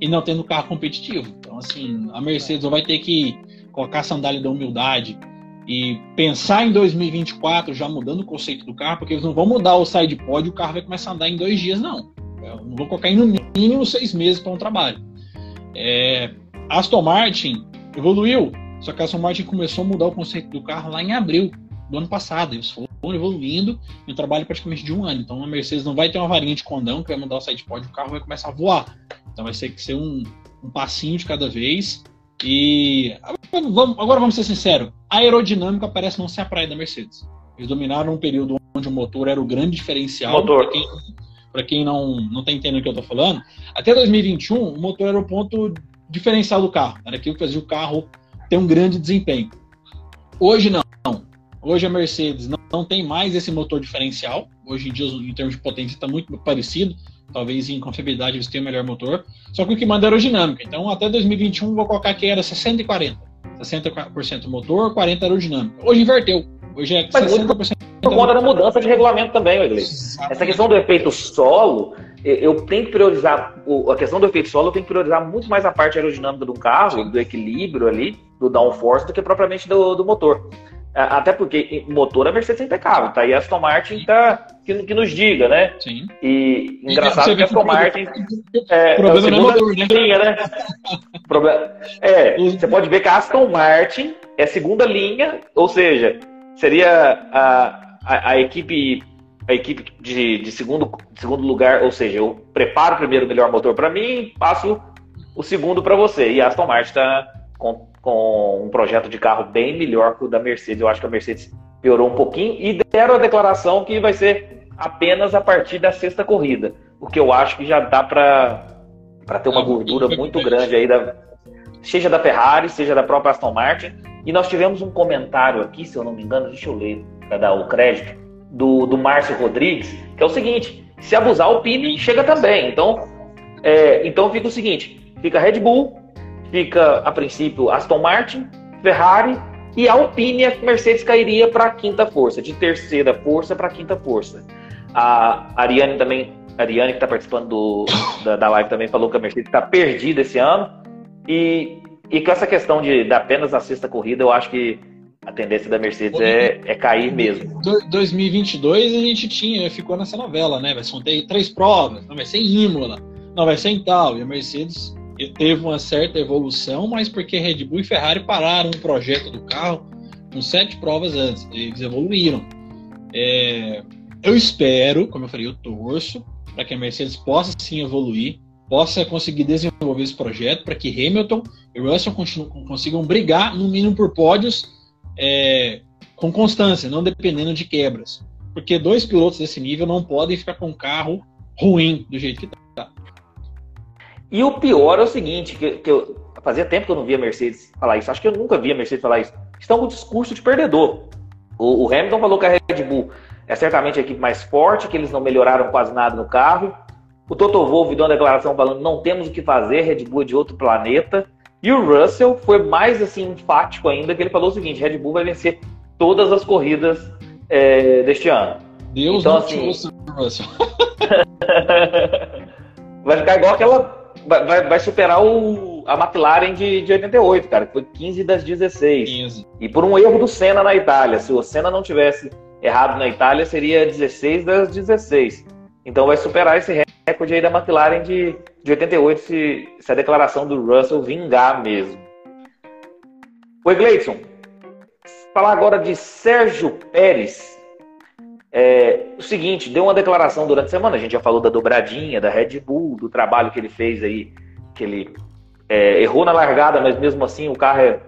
e não tendo carro competitivo. Então, assim, a Mercedes vai ter que colocar a sandália da humildade e pensar em 2024 já mudando o conceito do carro, porque eles não vão mudar o side pod e o carro vai começar a andar em dois dias, não. Eu não vou colocar em no mínimo seis meses para um trabalho. É, Aston Martin evoluiu, só que a Aston Martin começou a mudar o conceito do carro lá em abril do ano passado. Eles foram evoluindo em um trabalho praticamente de um ano. Então a Mercedes não vai ter uma varinha de condão que vai mudar o side pod, o carro vai começar a voar. Então vai ter que ser um, um passinho de cada vez. E agora vamos ser sinceros: a aerodinâmica parece não ser a praia da Mercedes. Eles dominaram um período onde o motor era o grande diferencial. Motor. Para quem não, não tá entendendo o que eu estou falando, até 2021 o motor era o ponto diferencial do carro. Era aquilo que fazia o carro ter um grande desempenho. Hoje não. Hoje a Mercedes não, não tem mais esse motor diferencial. Hoje em dia, em termos de potência, está muito parecido. Talvez em confiabilidade eles tenham o melhor motor. Só que o que manda é aerodinâmica. Então, até 2021, vou colocar que era 60 e 40. 60% motor, 40% aerodinâmica. Hoje inverteu. Hoje é 60%. Por conta da mudança de regulamento também, Iglesias. Essa questão do efeito solo, eu tenho que priorizar. A questão do efeito solo, eu tenho que priorizar muito mais a parte aerodinâmica do carro, do equilíbrio ali, do downforce, do que propriamente do, do motor. Até porque motor a Mercedes é impecável, tá? E a Aston Martin tá, que, que nos diga, né? Sim. E engraçado e que a Aston Martin. É, problema é, é motor, né? Linha, né? Problema, é, você pode ver que a Aston Martin é segunda linha, ou seja, seria a, a, a equipe a equipe de, de, segundo, de segundo lugar, ou seja, eu preparo primeiro o melhor motor para mim, passo o segundo para você. E a Aston Martin está com com um projeto de carro bem melhor que o da Mercedes. Eu acho que a Mercedes piorou um pouquinho e deram a declaração que vai ser apenas a partir da sexta corrida, o que eu acho que já dá para ter uma gordura muito grande aí da seja da Ferrari, seja da própria Aston Martin. E nós tivemos um comentário aqui, se eu não me engano, deixa eu ler para dar o crédito, do, do Márcio Rodrigues, que é o seguinte: se abusar, o Pini chega também. Então, é, então fica o seguinte: fica Red Bull, fica, a princípio, Aston Martin, Ferrari e Alpine, a Mercedes cairia para a quinta força, de terceira força para a quinta força. A Ariane também, a Ariane que está participando do, da, da, live também falou que a Mercedes está perdida esse ano. E, e com essa questão de, de apenas a sexta corrida, eu acho que a tendência da Mercedes é, é cair mesmo. 2022 a gente tinha, ficou nessa novela, né? Ser três provas, não vai ser em Imola, não vai ser em tal. E a Mercedes teve uma certa evolução, mas porque Red Bull e Ferrari pararam um projeto do carro com sete provas antes, eles evoluíram. É, eu espero, como eu falei, eu torço para que a Mercedes possa sim evoluir, possa conseguir desenvolver esse projeto para que Hamilton e Russell consigam brigar, no mínimo por pódios, é, com constância, não dependendo de quebras. Porque dois pilotos desse nível não podem ficar com um carro ruim do jeito que está. E o pior é o seguinte, que, que eu fazia tempo que eu não via Mercedes falar isso. Acho que eu nunca via Mercedes falar isso. Estão com o discurso de perdedor. O, o Hamilton falou que a Red Bull é certamente a equipe mais forte, que eles não melhoraram quase nada no carro. O Toto Wolff deu uma declaração falando não temos o que fazer, Red Bull é de outro planeta. E o Russell foi mais assim enfático ainda, que ele falou o seguinte: Red Bull vai vencer todas as corridas é, deste ano. Deus então, assim, Russell. [LAUGHS] vai ficar igual aquela vai, vai superar o, a McLaren de, de 88, cara, que foi 15 das 16. 15. E por um erro do Senna na Itália. Se o Senna não tivesse errado na Itália, seria 16 das 16. Então vai superar esse recorde aí da McLaren de, de 88, se, se a declaração do Russell vingar mesmo. Oi, Gleidson. Falar agora de Sérgio Pérez. É, o seguinte, deu uma declaração durante a semana, a gente já falou da dobradinha, da Red Bull, do trabalho que ele fez aí, que ele é, errou na largada, mas mesmo assim o carro é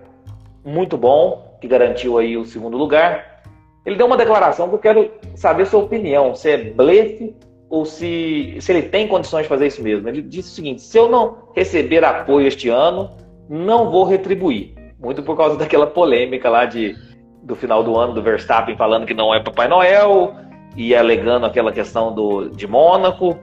muito bom, que garantiu aí o segundo lugar. Ele deu uma declaração que eu quero saber sua opinião, se é blefe ou se, se ele tem condições de fazer isso mesmo. Ele disse o seguinte: se eu não receber apoio este ano, não vou retribuir. Muito por causa daquela polêmica lá de do final do ano do Verstappen falando que não é Papai Noel e alegando aquela questão do, de Mônaco.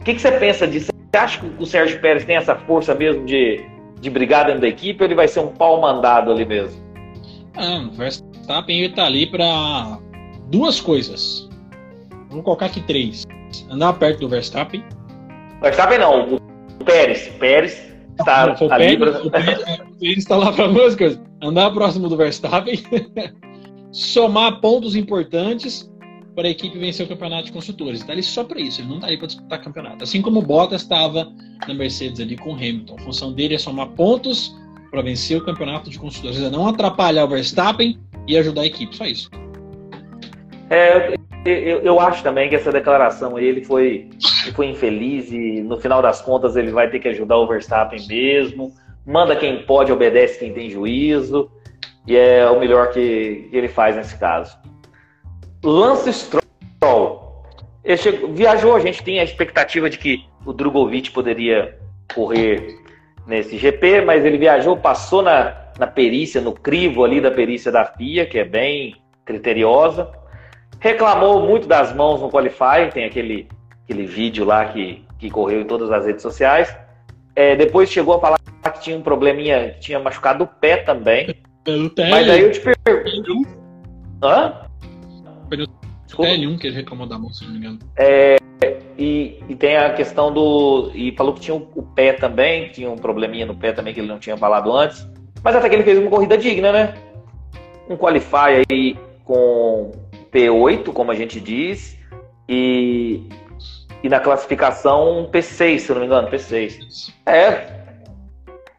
O que, que você pensa disso? Você acha que o Sérgio Pérez tem essa força mesmo de, de brigar dentro da equipe ou ele vai ser um pau mandado ali mesmo? Ah, o Verstappen está ali para duas coisas. Vamos colocar aqui três. Andar perto do Verstappen. Verstappen não, o Pérez. Pérez está não, ali. Pérez, pra... o, Pérez, o Pérez está lá para duas coisas. Andar próximo do Verstappen, [LAUGHS] somar pontos importantes para a equipe vencer o campeonato de construtores. Está ali só para isso, ele não está ali para disputar campeonato. Assim como o Bottas estava na Mercedes ali com o Hamilton. A função dele é somar pontos para vencer o campeonato de construtores, é não atrapalhar o Verstappen e ajudar a equipe, só isso. É, eu, eu acho também que essa declaração ele foi, foi infeliz e no final das contas ele vai ter que ajudar o Verstappen mesmo. Manda quem pode, obedece quem tem juízo. E é o melhor que ele faz nesse caso. Lance Stroll. Ele chegou, viajou, a gente tinha a expectativa de que o Drogovic poderia correr nesse GP, mas ele viajou, passou na, na perícia, no crivo ali da perícia da FIA, que é bem criteriosa. Reclamou muito das mãos no Qualify, tem aquele, aquele vídeo lá que, que correu em todas as redes sociais. É, depois chegou a falar que tinha um probleminha, que tinha machucado o pé também. Pelo T1. Mas aí eu te pergunto. Hã? Pelo T1 que ele reclamou da mão, se não me engano. É, e, e, tem a questão do. E falou que tinha o pé também, que tinha um probleminha no pé também que ele não tinha falado antes. Mas até que ele fez uma corrida digna, né? Um qualify aí com P8, como a gente diz, e, e na classificação um P6, se não me engano, P6. É.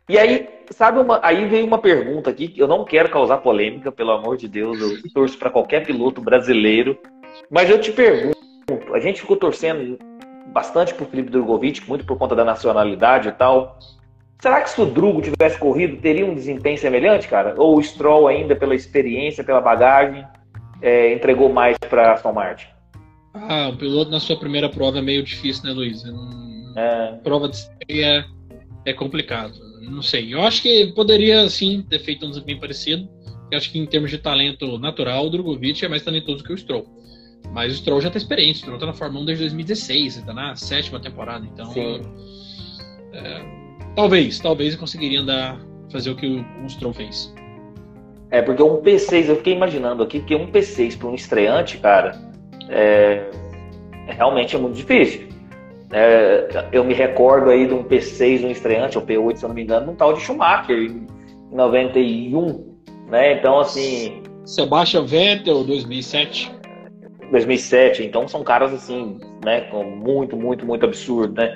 E aí, sabe, uma, aí veio uma pergunta aqui, que eu não quero causar polêmica, pelo amor de Deus, eu torço para qualquer piloto brasileiro, mas eu te pergunto, a gente ficou torcendo bastante por Felipe Drogovic, muito por conta da nacionalidade e tal. Será que se o Drugo tivesse corrido, teria um desempenho semelhante, cara? Ou o Stroll ainda, pela experiência, pela bagagem, é, entregou mais para Aston Martin? Ah, o piloto na sua primeira prova é meio difícil, né, Luiz? É... Prova de estreia é complicado. Não sei. Eu acho que poderia, sim, ter feito um desempenho parecido. Eu acho que em termos de talento natural, o Drogovic é mais talentoso que o Stroll. Mas o Stroll já está experiente, o Stroll está na Fórmula 1 desde 2016, está na sétima temporada, então. É, talvez, talvez eu conseguiria andar, fazer o que o, o Stroll fez. É, porque um P6, eu fiquei imaginando aqui que um P6 para um estreante, cara, é, realmente é muito difícil. É, eu me recordo aí de um P6, um estreante, ou P8, se eu não me engano, um tal de Schumacher, em 91, né? Então, assim... Sebastian Vettel, 2007. 2007, então são caras assim, né, com muito, muito, muito absurdo, né?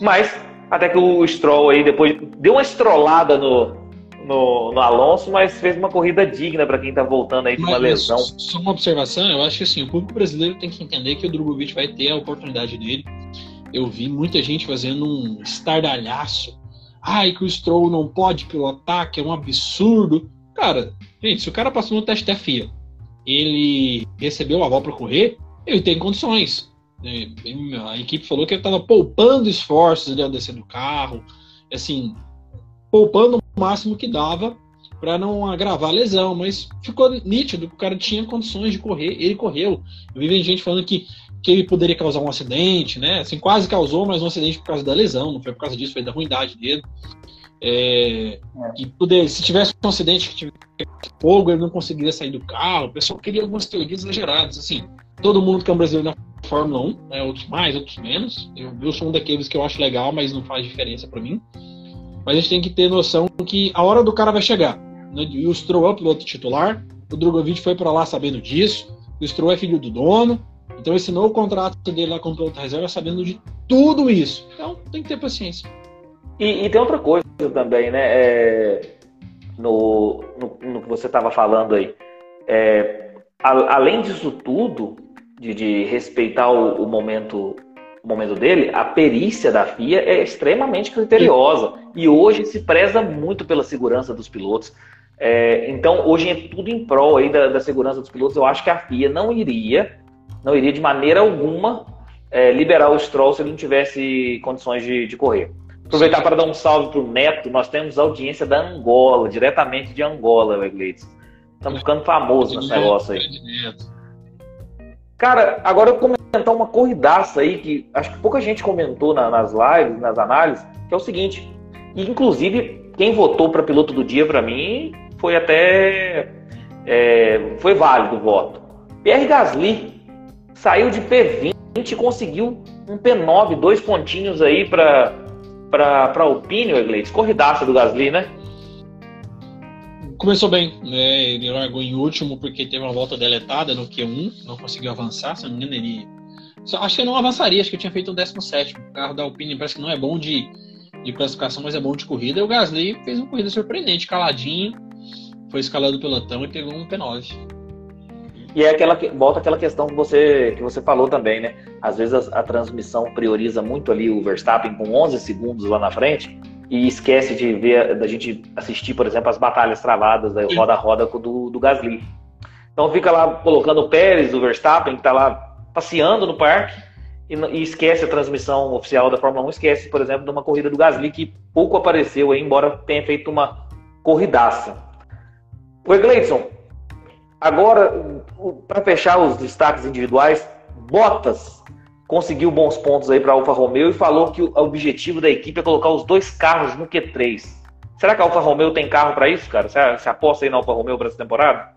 Mas até que o Stroll aí depois deu uma estrolada no, no, no Alonso, mas fez uma corrida digna para quem tá voltando aí de uma lesão. Só uma observação, eu acho que assim, o público brasileiro tem que entender que o Drogovic vai ter a oportunidade dele. Eu vi muita gente fazendo um estardalhaço. Ai, que o Stroll não pode pilotar, que é um absurdo. Cara, gente, se o cara passou no teste da FIA, ele recebeu o aval para correr, ele tem condições. É, a equipe falou que ele estava poupando esforços ali ao descer do carro, assim, poupando o máximo que dava para não agravar a lesão, mas ficou nítido que o cara tinha condições de correr, ele correu. Eu vi gente falando que, que ele poderia causar um acidente, né? Assim, quase causou, mas um acidente por causa da lesão, não foi por causa disso, foi da ruindade dele. É, é. poder, se tivesse um acidente que tivesse fogo, ele não conseguiria sair do carro. O pessoal queria algumas teorias exageradas. Assim, todo mundo que é um brasileiro na Fórmula 1, né, outros mais, outros menos. Eu, eu sou um daqueles que eu acho legal, mas não faz diferença para mim. Mas a gente tem que ter noção que a hora do cara vai chegar. Né? E o Stroll é o piloto titular, o Drogovic foi para lá sabendo disso, o Stroll é filho do dono, então assinou o contrato dele lá com o piloto reserva sabendo de tudo isso. Então tem que ter paciência. E, e tem outra coisa também, né? É, no, no, no, que você estava falando aí. É, a, além disso tudo, de, de respeitar o, o, momento, momento dele, a perícia da FIA é extremamente criteriosa. E hoje se preza muito pela segurança dos pilotos. É, então, hoje é tudo em prol aí da, da, segurança dos pilotos. Eu acho que a FIA não iria, não iria de maneira alguma é, liberar o Stroll se ele não tivesse condições de, de correr. Aproveitar para dar um salve para o Neto. Nós temos audiência da Angola, diretamente de Angola, Gleides. Estamos ficando famosos nesse negócio aí. Cara, agora eu vou comentar uma corridaça aí que acho que pouca gente comentou na, nas lives, nas análises, que é o seguinte. E, inclusive, quem votou para piloto do dia para mim foi até é, foi válido o voto. Pierre Gasly saiu de P20 e conseguiu um P9, dois pontinhos aí para para Alpine, Iglesias. Corridaça do Gasly, né? Começou bem, né? Ele largou em último porque teve uma volta deletada no Q1, não conseguiu avançar, se não me engano, ele. Acho que não avançaria, acho que tinha feito um 17. O carro da Alpine parece que não é bom de, de classificação, mas é bom de corrida. E o Gasly fez uma corrida surpreendente, caladinho, foi escalado o pelotão e pegou um P9. E é aquela volta aquela questão que você que você falou também, né? Às vezes a, a, transmissão prioriza muito ali o Verstappen com 11 segundos lá na frente e esquece de ver da gente assistir, por exemplo, as batalhas travadas da roda a roda do, do Gasly. Então fica lá colocando o Pérez, o Verstappen que está lá passeando no parque e, e, esquece a transmissão oficial da Fórmula 1, esquece, por exemplo, de uma corrida do Gasly que pouco apareceu, aí, embora tenha feito uma corridaça. O Gleison, agora, para fechar os destaques individuais, Bottas conseguiu bons pontos aí para a Alfa Romeo e falou que o objetivo da equipe é colocar os dois carros no Q3. Será que a Alfa Romeo tem carro para isso, cara? Você, você aposta aí na Alfa Romeo para essa temporada?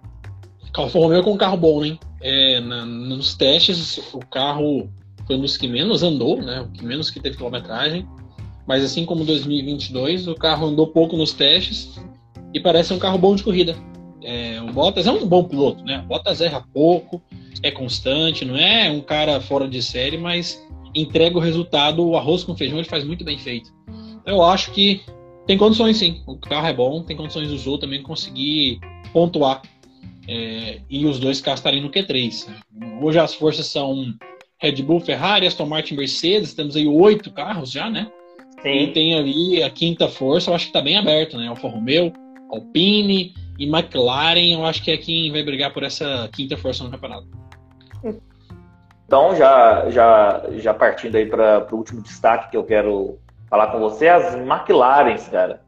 A Alfa Romeo com um carro bom, hein? É, na, nos testes, o carro foi um dos que menos andou, né? O que menos que teve quilometragem. Mas assim como 2022, o carro andou pouco nos testes e parece um carro bom de corrida. É, o Bottas é um bom piloto, né? O Bottas erra pouco, é constante, não é um cara fora de série, mas entrega o resultado, o arroz com feijão ele faz muito bem feito. Então, eu acho que tem condições sim. O carro é bom, tem condições do Zou também conseguir pontuar. É, e os dois carros estarem no Q3. Hoje as forças são Red Bull, Ferrari, Aston Martin, Mercedes. Temos aí oito carros já, né? Sim. E tem ali a quinta força, eu acho que está bem aberto, né? Alfa Romeo, Alpine, e McLaren, eu acho que é quem vai brigar por essa quinta força no campeonato. Então, já, já, já partindo aí para o último destaque que eu quero falar com você, as McLarens, cara.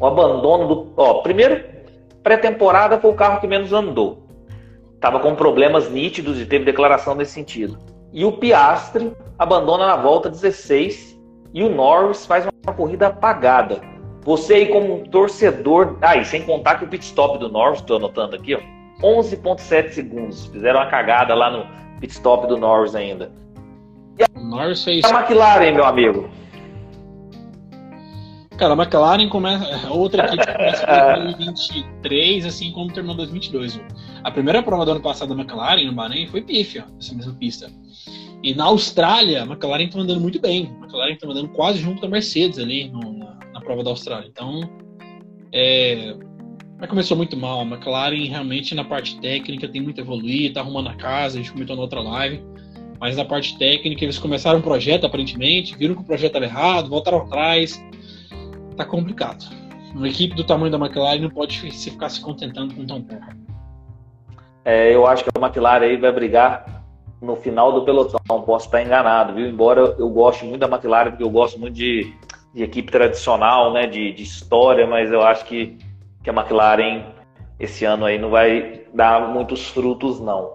O abandono do. Ó, primeiro, pré-temporada foi o carro que menos andou. Tava com problemas nítidos e teve declaração nesse sentido. E o Piastre abandona na volta 16 e o Norris faz uma corrida apagada. Você aí como um torcedor, ah, e sem contar que o pit stop do Norris, estou anotando aqui, ó, 11.7 segundos. Fizeram uma cagada lá no pit stop do Norris ainda. E a, Norris fez... a McLaren, meu amigo? Cara, a McLaren começa. É outra equipe começa em 2023, [LAUGHS] assim como terminou 2022. A primeira prova do ano passado da McLaren no Bahrein foi pífia, essa mesma pista. E na Austrália, a McLaren está andando muito bem. A McLaren está andando quase junto com a Mercedes ali no, prova da Austrália. Então, é, mas começou muito mal. A McLaren realmente na parte técnica tem muito a evoluir, tá arrumando a casa, a gente comentou na outra live. Mas na parte técnica eles começaram um projeto aparentemente, viram que o projeto estava errado, voltaram atrás. Tá complicado. Uma equipe do tamanho da McLaren não pode se ficar se contentando com tão pouco. É, eu acho que a McLaren aí vai brigar no final do pelotão. Posso estar enganado, viu? Embora eu goste muito da McLaren, porque eu gosto muito de de equipe tradicional, né, de, de história, mas eu acho que, que a McLaren esse ano aí não vai dar muitos frutos, não.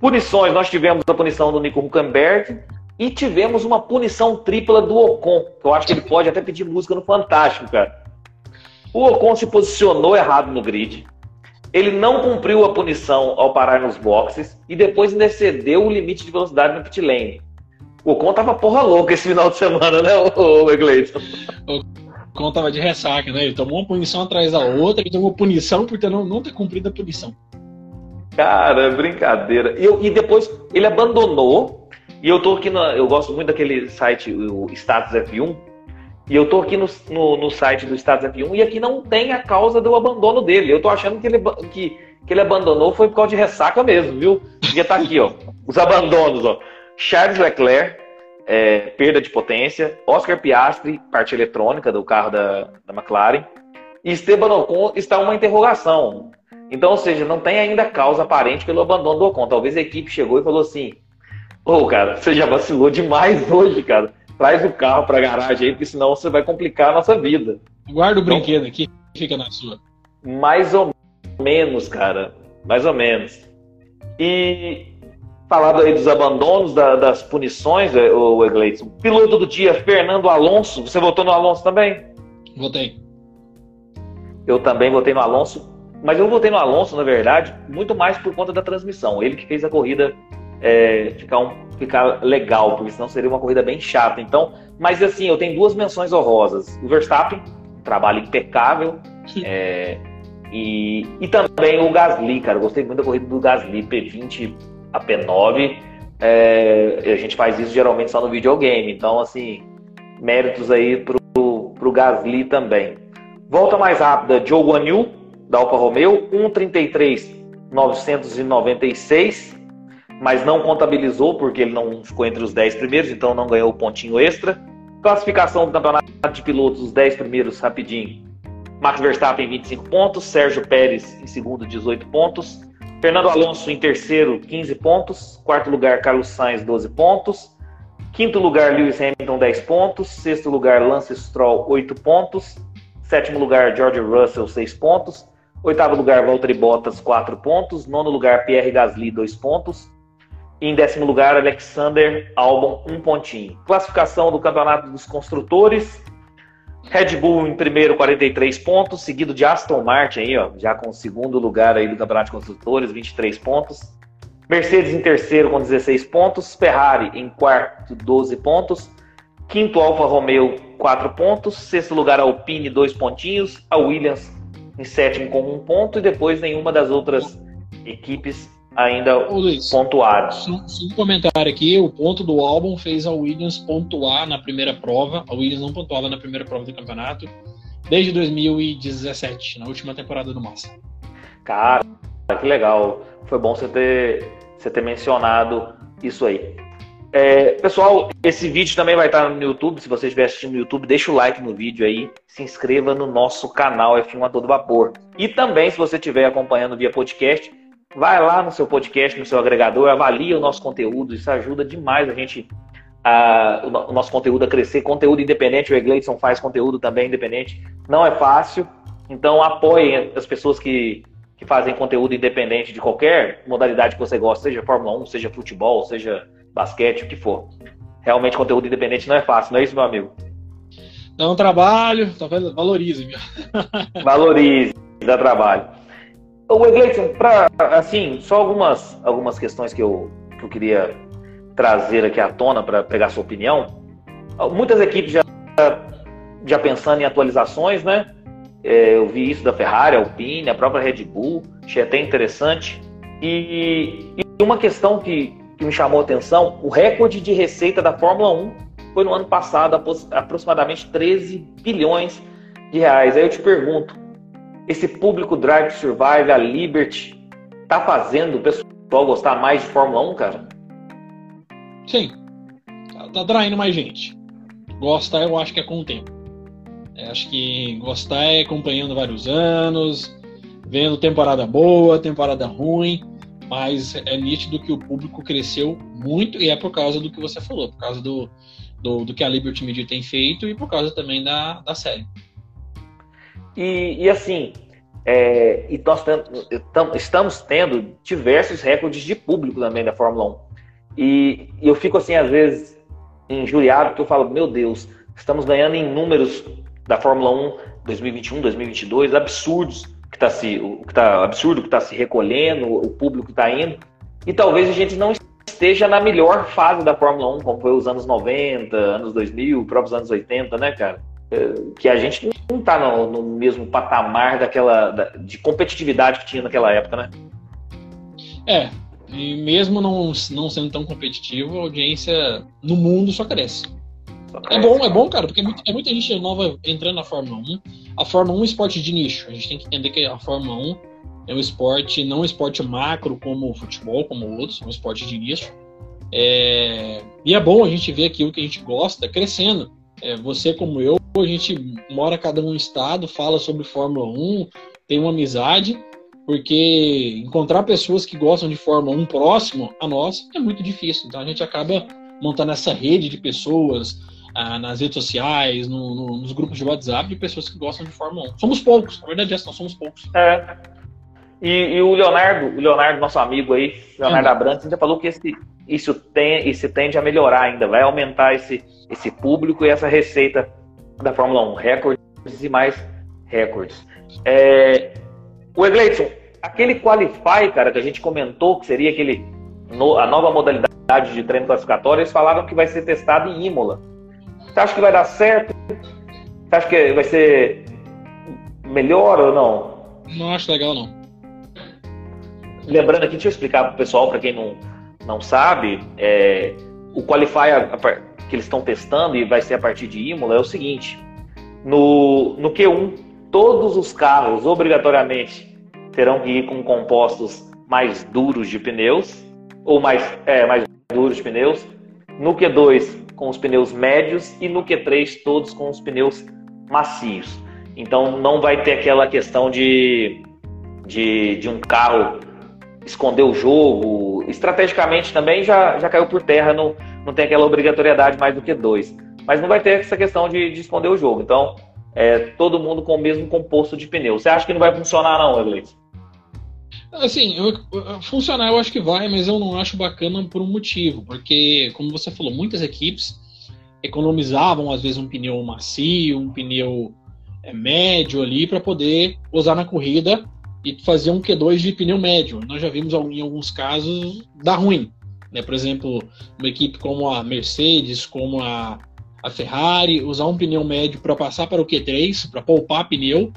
Punições, nós tivemos a punição do Nico Huckenberg e tivemos uma punição tripla do Ocon, que eu acho que ele pode até pedir música no Fantástico, cara. O Ocon se posicionou errado no grid, ele não cumpriu a punição ao parar nos boxes e depois ainda excedeu o limite de velocidade no pit lane. O Ocon tava porra louca esse final de semana, né, o Egleison? O Ocon tava de ressaca, né? Ele tomou uma punição atrás da outra, ele tomou punição por ter não, não ter cumprido a punição. Cara, é brincadeira. E, eu, e depois ele abandonou. E eu tô aqui na. Eu gosto muito daquele site, o Status F1. E eu tô aqui no, no, no, site do Status F1 e aqui não tem a causa do abandono dele. Eu tô achando que ele, que, que ele abandonou foi por causa de ressaca mesmo, viu? Porque tá aqui, ó. Os abandonos, ó. Charles Leclerc, é, perda de potência. Oscar Piastri, parte eletrônica do carro da, da McLaren. E Esteban Ocon está uma interrogação. Então, ou seja, não tem ainda causa aparente pelo abandono do Ocon. Talvez a equipe chegou e falou assim: Ô, oh, cara, você já vacilou demais [LAUGHS] hoje, cara. Traz o carro para a garagem aí, porque senão você vai complicar a nossa vida. Guarda o então, brinquedo aqui, fica na sua. Mais ou menos, cara. Mais ou menos. E falado aí dos abandonos, da, das punições, é, o Egleison. Piloto do dia, Fernando Alonso. Você votou no Alonso também? Votei. Eu também votei no Alonso. Mas eu votei no Alonso, na verdade, muito mais por conta da transmissão. Ele que fez a corrida é, ficar, um, ficar legal, porque senão seria uma corrida bem chata. Então, mas assim, eu tenho duas menções honrosas. O Verstappen, trabalho impecável. É, e, e também o Gasly, cara. Eu gostei muito da corrida do Gasly, P20 a P9. É, a gente faz isso geralmente só no videogame. Então, assim, méritos aí pro, pro Gasly também. Volta mais rápida, Joe Guanyu, da Alfa Romeo, 1,33,996, mas não contabilizou porque ele não ficou entre os 10 primeiros, então não ganhou o pontinho extra. Classificação do campeonato de pilotos, os 10 primeiros, rapidinho. Max Verstappen, 25 pontos. Sérgio Pérez, em segundo, 18 pontos. Fernando Alonso, em terceiro, 15 pontos. Quarto lugar, Carlos Sainz, 12 pontos. Quinto lugar, Lewis Hamilton, 10 pontos. Sexto lugar, Lance Stroll, 8 pontos. Sétimo lugar, George Russell, 6 pontos. Oitavo lugar, Valtteri Bottas, 4 pontos. Nono lugar, Pierre Gasly, 2 pontos. E em décimo lugar, Alexander Albon, 1 um pontinho. Classificação do Campeonato dos Construtores. Red Bull em primeiro, 43 pontos, seguido de Aston Martin aí, ó, já com o segundo lugar aí do Campeonato de Construtores, 23 pontos. Mercedes em terceiro com 16 pontos, Ferrari em quarto, 12 pontos. Quinto, Alfa Romeo, 4 pontos. Sexto lugar, Alpine, 2 pontinhos. A Williams em sétimo com 1 um ponto. E depois nenhuma das outras equipes ainda Luiz, pontuaram. Só, um comentário aqui: o ponto do álbum fez a Williams pontuar na primeira prova. A Williams não pontuava na primeira prova do campeonato desde 2017, na última temporada do Massa. Cara, que legal. Foi bom você ter você ter mencionado isso aí. É, pessoal, esse vídeo também vai estar no YouTube. Se você estiver assistindo no YouTube, deixa o like no vídeo aí. Se inscreva no nosso canal F1 a todo vapor. E também, se você estiver acompanhando via podcast, vai lá no seu podcast, no seu agregador, avalia o nosso conteúdo. Isso ajuda demais a gente, a, o nosso conteúdo a crescer. Conteúdo independente, o Egleison faz conteúdo também independente. Não é fácil. Então, apoiem as pessoas que que fazem conteúdo independente de qualquer modalidade que você gosta, seja Fórmula 1, seja futebol, seja basquete, o que for. Realmente conteúdo independente não é fácil, não é isso, meu amigo? Dá um trabalho, tá valorize, meu. Valorize, dá trabalho. O Egleison, para assim, só algumas, algumas questões que eu, que eu queria trazer aqui à tona para pegar sua opinião. Muitas equipes já, já pensando em atualizações, né? É, eu vi isso da Ferrari, Alpine, a própria Red Bull, achei até interessante. E, e uma questão que, que me chamou a atenção, o recorde de receita da Fórmula 1 foi no ano passado, aproximadamente 13 bilhões de reais. Aí eu te pergunto, esse público Drive to Survive, a Liberty, tá fazendo o pessoal gostar mais de Fórmula 1, cara? Sim. Tá, tá atraindo mais gente. Gosta, eu acho que é com o tempo. É, acho que gostar é acompanhando vários anos, vendo temporada boa, temporada ruim, mas é nítido que o público cresceu muito e é por causa do que você falou, por causa do, do, do que a Liberty Media tem feito e por causa também da, da série. E, e assim, é, e nós estamos tendo diversos recordes de público também da Fórmula 1. E, e eu fico assim, às vezes, injuriado, porque eu falo, meu Deus, estamos ganhando em números da Fórmula 1 2021, 2022, absurdos que está se, o que tá absurdo que está se recolhendo, o público está indo, e talvez a gente não esteja na melhor fase da Fórmula 1, como foi os anos 90, anos 2000, próprios anos 80, né, cara? É, que a gente não está no, no, mesmo patamar daquela da, de competitividade que tinha naquela época, né? É, e mesmo não, não sendo tão competitivo, a audiência no mundo só cresce. É bom, é bom, cara, porque é, muito, é muita gente nova entrando na Fórmula 1. A Fórmula 1 é um esporte de nicho. A gente tem que entender que a Fórmula 1 é um esporte, não um esporte macro como o futebol, como outros, é um esporte de nicho. É... E é bom a gente ver aquilo que a gente gosta crescendo. É, você, como eu, a gente mora cada um em estado, fala sobre Fórmula 1, tem uma amizade, porque encontrar pessoas que gostam de Fórmula 1 próximo a nós é muito difícil. Então a gente acaba montando essa rede de pessoas, ah, nas redes sociais, no, no, nos grupos de WhatsApp de pessoas que gostam de Fórmula 1. Somos poucos, na verdade é, nós somos poucos. É. E, e, o Leonardo, o Leonardo, nosso amigo aí, Leonardo é. Abrantes, ainda falou que esse, isso, tem, isso tende a melhorar ainda, vai aumentar esse, esse público e essa receita da Fórmula 1, recordes e mais recordes. É, O Egleison, aquele Qualify, cara, que a gente comentou, que seria aquele no, a nova modalidade de treino classificatório, eles falaram que vai ser testado em Imola. Você acha que vai dar certo? Você acha que vai ser melhor ou não? Não acho legal, não. Lembrando aqui, deixa eu explicar para o pessoal, para quem não, não sabe, é, o Qualify que eles estão testando e vai ser a partir de Imola é o seguinte: no, no Q1, todos os carros obrigatoriamente terão que ir com compostos mais duros de pneus, ou mais, é, mais duros de pneus. No Q2, com os pneus médios e no Q3, todos com os pneus macios. Então não vai ter aquela questão de, de, de um carro esconder o jogo. Estrategicamente também já, já caiu por terra, não, não tem aquela obrigatoriedade mais do que dois. Mas não vai ter essa questão de, de esconder o jogo. Então, é, todo mundo com o mesmo composto de pneu. Você acha que não vai funcionar, não, Eglise? Assim, eu, funcionar eu acho que vai, mas eu não acho bacana por um motivo. Porque, como você falou, muitas equipes economizavam, às vezes, um pneu macio, um pneu é, médio ali, para poder usar na corrida e fazer um Q2 de pneu médio. Nós já vimos em alguns casos dar ruim. Né? Por exemplo, uma equipe como a Mercedes, como a, a Ferrari, usar um pneu médio para passar para o Q3, para poupar pneu,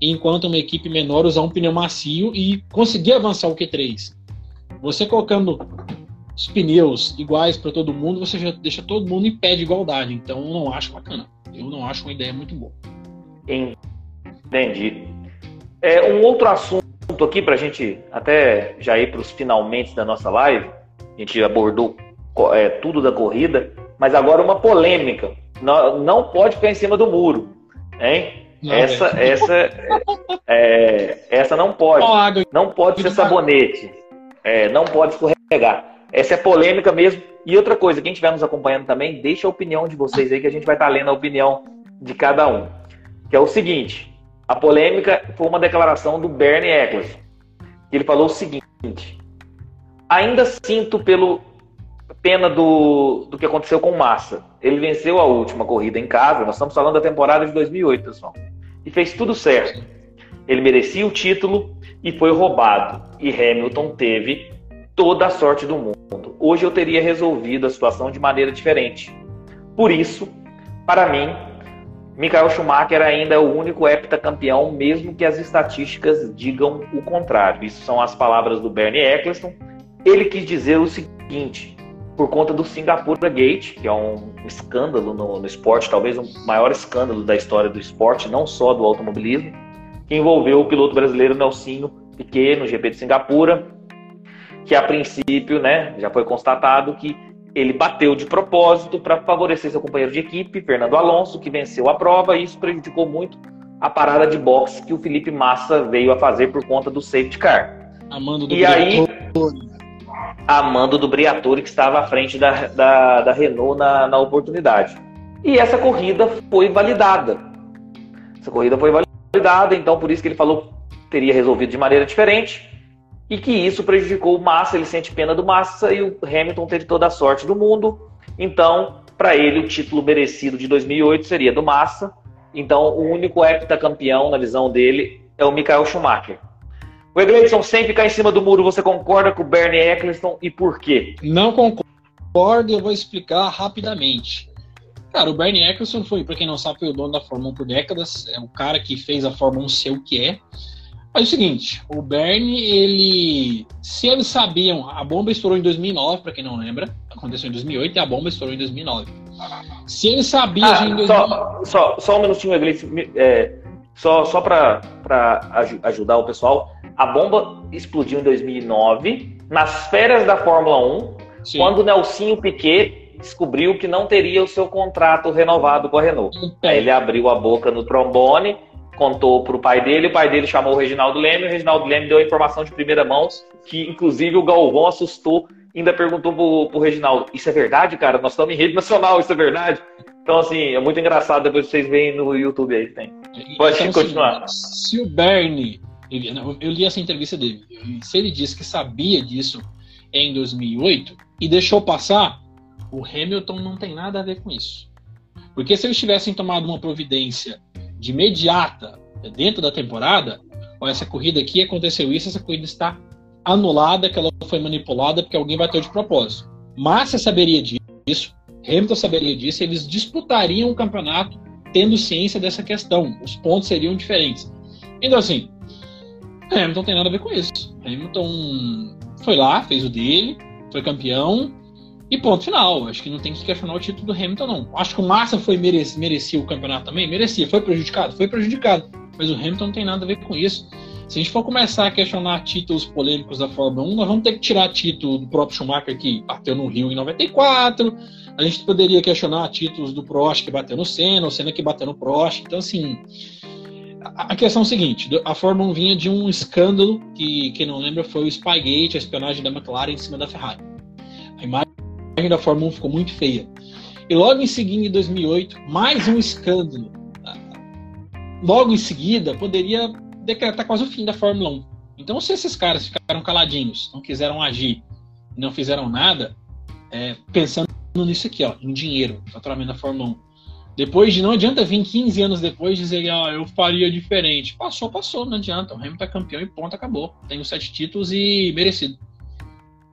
enquanto uma equipe menor usar um pneu macio e conseguir avançar o Q3. Você colocando os pneus iguais para todo mundo, você já deixa todo mundo em pé de igualdade. Então, eu não acho bacana. Eu não acho uma ideia muito boa. Entendi. É, um outro assunto aqui para a gente até já ir para os finalmente da nossa live. A gente abordou é, tudo da corrida, mas agora uma polêmica. Não, não pode ficar em cima do muro, hein? Não, essa, é. essa, é, essa não pode. Não pode ser sabonete. É, não pode escorregar. Essa é polêmica mesmo. E outra coisa, quem estiver nos acompanhando também, deixa a opinião de vocês aí, que a gente vai estar lendo a opinião de cada um. Que é o seguinte: a polêmica foi uma declaração do Bernie Eccleston. Ele falou o seguinte: ainda sinto pelo pena do, do que aconteceu com Massa. Ele venceu a última corrida em casa. Nós estamos falando da temporada de 2008, pessoal. E fez tudo certo. Ele merecia o título e foi roubado. E Hamilton teve toda a sorte do mundo. Hoje eu teria resolvido a situação de maneira diferente. Por isso, para mim, Michael Schumacher ainda é o único heptacampeão, mesmo que as estatísticas digam o contrário. Isso são as palavras do Bernie Eccleston. Ele quis dizer o seguinte: por conta do Singapura Gate, que é um escândalo no, no esporte, talvez o maior escândalo da história do esporte, não só do automobilismo, que envolveu o piloto brasileiro Nelsinho Piquet no GP de Singapura, que a princípio, né, já foi constatado que ele bateu de propósito para favorecer seu companheiro de equipe, Fernando Alonso, que venceu a prova, e isso prejudicou muito a parada de boxe que o Felipe Massa veio a fazer por conta do safety car. Amando do e aí, amando do Briatore, que estava à frente da, da, da Renault na, na oportunidade. E essa corrida foi validada. Essa corrida foi validada, então por isso que ele falou que teria resolvido de maneira diferente e que isso prejudicou o Massa, ele sente pena do Massa e o Hamilton teve toda a sorte do mundo. Então, para ele, o título merecido de 2008 seria do Massa. Então, o único heptacampeão, na visão dele, é o Michael Schumacher. O Egleison sempre cai em cima do muro. Você concorda com o Bernie Eccleston e por quê? Não concordo, eu vou explicar rapidamente. Cara, o Bernie Eccleston foi, para quem não sabe, foi o dono da Fórmula 1 por décadas. É o cara que fez a Fórmula 1 ser o que é. É o seguinte, o Bernie, ele. Se eles sabiam, a bomba estourou em 2009, para quem não lembra, aconteceu em 2008 e a bomba estourou em 2009. Se ele sabia ah, em 2009. Só, só, só um minutinho, é, só, só para ajudar o pessoal. A bomba explodiu em 2009, nas férias da Fórmula 1, Sim. quando o Nelsinho Piquet descobriu que não teria o seu contrato renovado com a Renault. Então. Aí ele abriu a boca no trombone contou para o pai dele, o pai dele chamou o Reginaldo Leme, o Reginaldo Leme deu a informação de primeira mão, que inclusive o Galvão assustou, ainda perguntou pro, pro Reginaldo, isso é verdade, cara? Nós estamos em rede nacional, isso é verdade? Então, assim, é muito engraçado, depois vocês veem no YouTube aí, tem. Pode então, continuar. Se o Bernie, ele, eu li essa entrevista dele, se ele disse que sabia disso em 2008 e deixou passar, o Hamilton não tem nada a ver com isso. Porque se eles tivessem tomado uma providência de imediata dentro da temporada, essa corrida aqui aconteceu isso, essa corrida está anulada, que ela foi manipulada porque alguém bateu de propósito. Massa saberia disso, Hamilton saberia disso, eles disputariam o campeonato tendo ciência dessa questão. Os pontos seriam diferentes. Então, assim, Hamilton tem nada a ver com isso. Hamilton foi lá, fez o dele, foi campeão e ponto final. Acho que não tem que questionar o título do Hamilton, não. Acho que o Massa foi merec merecia o campeonato também, merecia. Foi prejudicado? Foi prejudicado. Mas o Hamilton não tem nada a ver com isso. Se a gente for começar a questionar títulos polêmicos da Fórmula 1, nós vamos ter que tirar título do próprio Schumacher que bateu no Rio em 94. A gente poderia questionar títulos do Prost que bateu no Senna, o Senna que bateu no Prost. Então, assim, a questão é a seguinte: a Fórmula 1 vinha de um escândalo que, quem não lembra, foi o Spygate, a espionagem da McLaren em cima da Ferrari. A imagem da Fórmula 1 ficou muito feia. E logo em seguida, em 2008, mais um escândalo. Logo em seguida, poderia decretar quase o fim da Fórmula 1. Então, se esses caras ficaram caladinhos, não quiseram agir, não fizeram nada, é, pensando nisso aqui, ó, em dinheiro, faturamento da Fórmula 1. Depois de não adianta vir 15 anos depois dizer, ah, eu faria diferente. Passou, passou, não adianta. O Hamilton é campeão e ponto, acabou. Tem os sete títulos e merecido.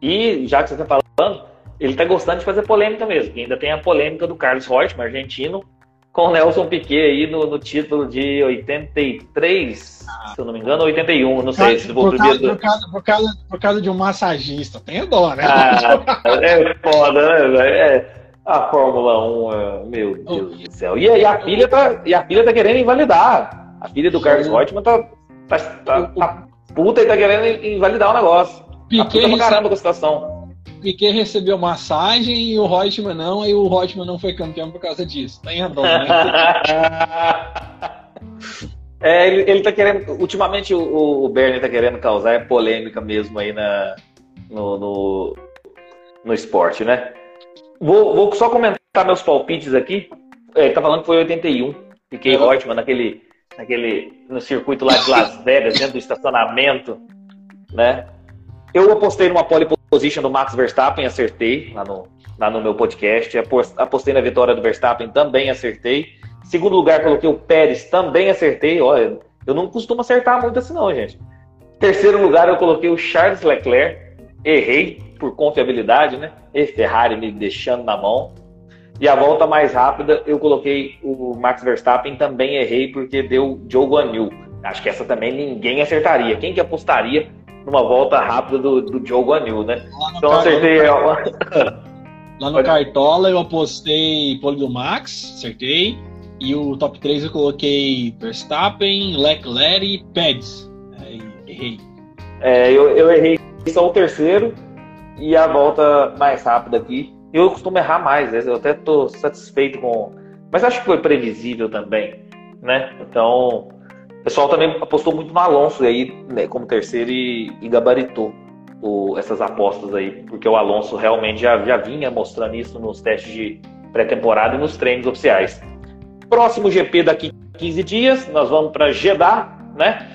E já que você está falando, ele está gostando de fazer polêmica mesmo. ainda tem a polêmica do Carlos Reutemann, argentino, com o Nelson Piquet aí no, no, título de 83, ah. se eu não me engano, 81, não sei se vou por, causa, por, causa, por, causa, por causa de um massagista, tem dó, né? Ah, é foda, né? É, a Fórmula 1, é, meu Deus do céu. E, e, a filha tá, e a filha tá querendo invalidar. A filha do Carlos Reutemann tá, tá, tá, tá puta e tá querendo invalidar o negócio. Piquet tá puta pra caramba com a situação. Piquet recebeu massagem e o Reutemann não, e o Reutemann não foi campeão por causa disso. Tá em né? [LAUGHS] é, ele, ele tá querendo. Ultimamente o, o Bernie tá querendo causar polêmica mesmo aí na, no, no, no esporte, né? Vou, vou só comentar meus palpites aqui. É, ele tá falando que foi 81. Fiquei uhum. ótimo naquele, naquele, no circuito lá de Las [LAUGHS] Vegas, dentro do estacionamento, né? Eu apostei numa pole position do Max Verstappen, acertei lá no, lá no meu podcast. Apostei na vitória do Verstappen, também acertei. Segundo lugar, coloquei o Pérez, também acertei. Olha, eu não costumo acertar muito assim, não, gente. Terceiro lugar, eu coloquei o Charles Leclerc, errei por confiabilidade, né? E Ferrari me deixando na mão. E a volta mais rápida, eu coloquei o Max Verstappen, também errei porque deu Joe Guanyu. Acho que essa também ninguém acertaria. Quem que apostaria numa volta rápida do, do Joe Guanyu, né? Então acertei. Lá no Cartola eu apostei pole do Max, acertei. E o top 3 eu coloquei Verstappen, Leclerc e Pérez. errei. É, eu, eu errei só o terceiro e a volta mais rápida aqui. Eu costumo errar mais, né? eu até estou satisfeito com. Mas acho que foi previsível também, né? Então, o pessoal também apostou muito no Alonso aí, né, como terceiro e, e gabaritou o, essas apostas aí, porque o Alonso realmente já, já vinha mostrando isso nos testes de pré-temporada e nos treinos oficiais. Próximo GP daqui 15 dias, nós vamos para Jeddah, né?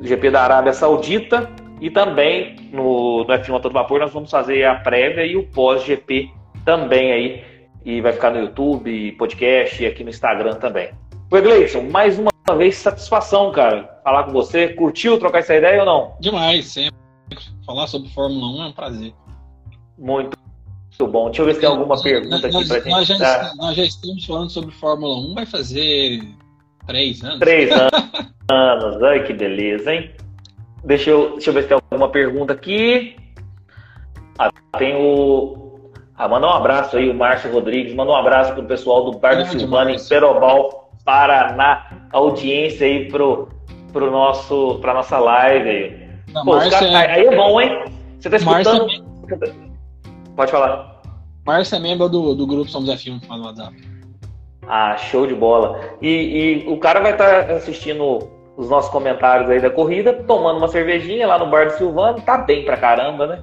GP da Arábia Saudita. E também no, no F1 a todo vapor nós vamos fazer a prévia e o pós-GP também aí. E vai ficar no YouTube, podcast e aqui no Instagram também. Oi, Gleison, mais uma vez satisfação, cara, falar com você. Curtiu trocar essa ideia ou não? Demais, sempre. Falar sobre Fórmula 1 é um prazer. Muito, muito bom. Deixa eu ver se tem alguma pergunta aqui pra gente. Nós já, nós já estamos falando sobre Fórmula 1, vai fazer três anos. Três [LAUGHS] anos. Ai, que beleza, hein? Deixa eu, deixa eu ver se tem alguma pergunta aqui. Ah, tem o. Ah, manda um abraço aí, o Márcio Rodrigues. Manda um abraço pro pessoal do Bar do Silvano, em Perobal, Paraná. Audiência aí pro, pro nosso, pra nossa live aí. Não, Pô, cara, é... Aí é bom, hein? Você tá escutando. É... Pode falar. Márcio é membro do, do grupo Somos F1 lá no WhatsApp. Ah, show de bola. E, e o cara vai estar tá assistindo os nossos comentários aí da corrida, tomando uma cervejinha lá no bar do Silvano, tá bem pra caramba, né?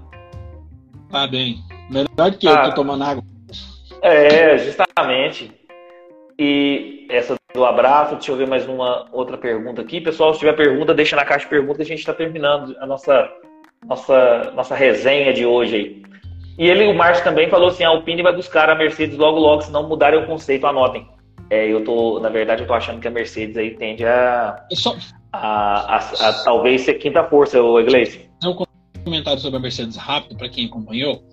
Tá bem. Melhor do que ah, eu tô tomando água. É, justamente. E essa do abraço, deixa eu ver mais uma outra pergunta aqui. Pessoal, se tiver pergunta, deixa na caixa de perguntas, a gente está terminando a nossa, nossa, nossa resenha de hoje aí. E ele, o Márcio também falou assim, a Alpine vai buscar a Mercedes logo logo, se não mudarem o conceito, anotem. É, eu tô, na verdade, eu tô achando que a Mercedes aí tende a, só... a, a, a talvez ser quinta força, o Iglesias. Um comentário sobre a Mercedes rápido para quem acompanhou.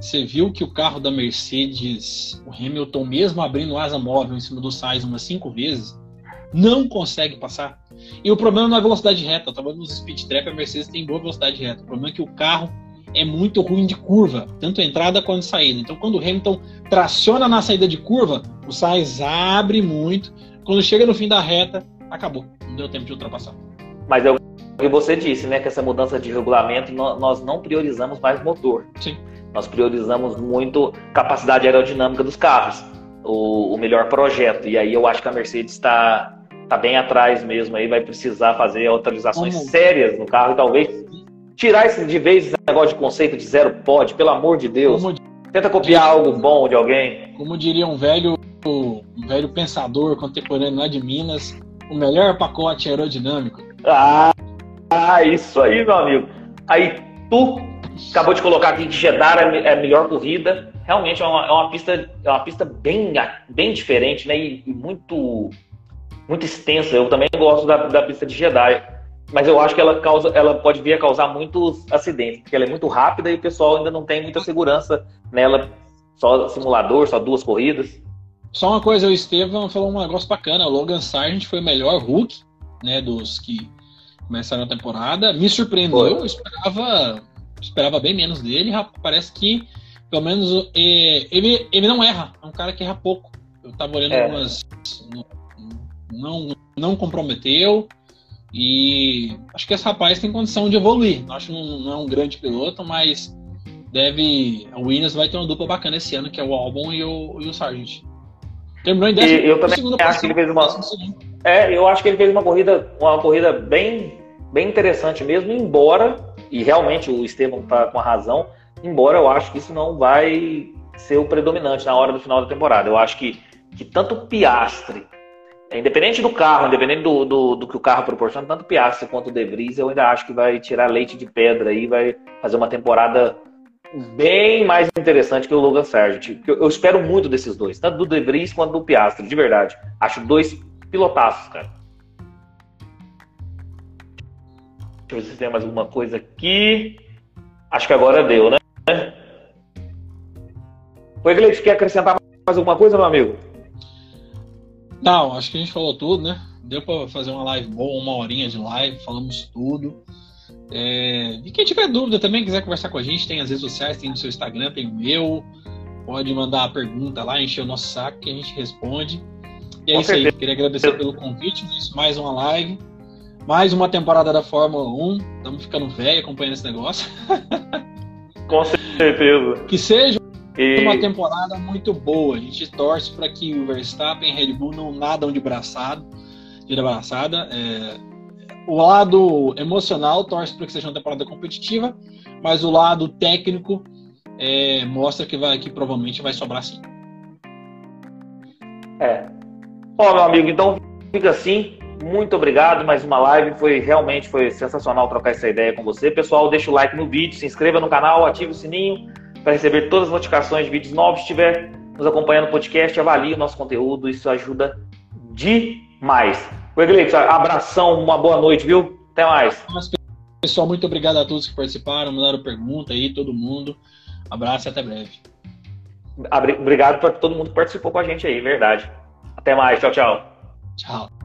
Você viu que o carro da Mercedes, o Hamilton, mesmo abrindo asa móvel em cima do Sainz umas cinco vezes, não consegue passar. E o problema não é a velocidade reta. Eu tava nos speed trap, a Mercedes tem boa velocidade reta. O problema é que o carro é muito ruim de curva, tanto entrada quanto saída. Então, quando o Hamilton traciona na saída de curva, o Sainz abre muito. Quando chega no fim da reta, acabou. Não deu tempo de ultrapassar. Mas é o que você disse, né? Que essa mudança de regulamento, nós não priorizamos mais motor. Sim. Nós priorizamos muito capacidade aerodinâmica dos carros, o, o melhor projeto. E aí eu acho que a Mercedes está tá bem atrás mesmo. Aí vai precisar fazer atualizações Como? sérias no carro e talvez tirar esse, de vez esse negócio de conceito de zero pode, pelo amor de Deus. Como Tenta copiar algo bom de alguém. Como diria um velho, um velho pensador contemporâneo lá de Minas, o melhor pacote aerodinâmico. Ah, ah, isso aí, meu amigo. Aí tu acabou de colocar aqui que Jeddah é a melhor corrida. Realmente é uma, é uma pista, é uma pista bem, bem diferente, né? E, e muito, muito extensa. Eu também gosto da, da pista de Jeddah mas eu acho que ela causa, ela pode vir a causar muitos acidentes, porque ela é muito rápida e o pessoal ainda não tem muita segurança nela. Só simulador, só duas corridas. Só uma coisa, o Estevam falou um negócio bacana. O Logan Sargent foi o melhor Hulk, né, dos que começaram a temporada. Me surpreendeu, eu esperava, esperava bem menos dele. Parece que, pelo menos, é, ele, ele não erra. É um cara que erra pouco. Eu tava olhando é. algumas. Não, não comprometeu. E acho que esse rapaz tem condição de evoluir. Acho que não, não é um grande piloto, mas deve. A Williams vai ter uma dupla bacana esse ano, que é o Albon e o, e o Sargent. Terminou em décimo. Eu também acho que ele fez uma. É, eu acho que ele fez uma corrida, uma corrida bem, bem interessante mesmo, embora, e realmente o Estevam está com a razão, embora eu acho que isso não vai ser o predominante na hora do final da temporada. Eu acho que, que tanto o Piastre independente do carro, independente do, do, do, que o carro proporciona, tanto o Piastri quanto o De Vries, eu ainda acho que vai tirar leite de pedra aí, vai fazer uma temporada bem mais interessante que o Logan Sargent. Eu, eu espero muito desses dois, tanto do De Vries quanto do Piastri, de verdade. Acho dois pilotaços, cara. Deixa eu ver se tem mais alguma coisa aqui. Acho que agora deu, né? Oi, Gleite, quer acrescentar mais alguma coisa, meu amigo? Não, acho que a gente falou tudo, né? Deu para fazer uma live boa, uma horinha de live, falamos tudo. É... E quem tiver dúvida também, quiser conversar com a gente, tem as redes sociais, tem no seu Instagram, tem o meu. Pode mandar a pergunta lá, encher o nosso saco que a gente responde. E é com isso certeza. aí. Queria agradecer pelo convite, mais uma live. Mais uma temporada da Fórmula 1. Estamos ficando velho acompanhando esse negócio. [LAUGHS] Com certeza. Que seja e... Uma temporada muito boa. A gente torce para que o Verstappen e Red Bull não nadam de braçada. De braçada. É... O lado emocional torce para que seja uma temporada competitiva, mas o lado técnico é... mostra que, vai, que provavelmente vai sobrar sim. É. Ó, meu amigo, então fica assim. Muito obrigado, mais uma live. Foi realmente foi sensacional trocar essa ideia com você. Pessoal, deixa o like no vídeo, se inscreva no canal, ative o sininho para receber todas as notificações de vídeos novos. Se estiver nos acompanhando no podcast, avalie o nosso conteúdo, isso ajuda demais. Gleito, abração, uma boa noite, viu? Até mais. Pessoal, muito obrigado a todos que participaram, mandaram pergunta aí, todo mundo. Abraço e até breve. Obrigado para todo mundo que participou com a gente aí, verdade. Até mais, tchau, tchau. Tchau.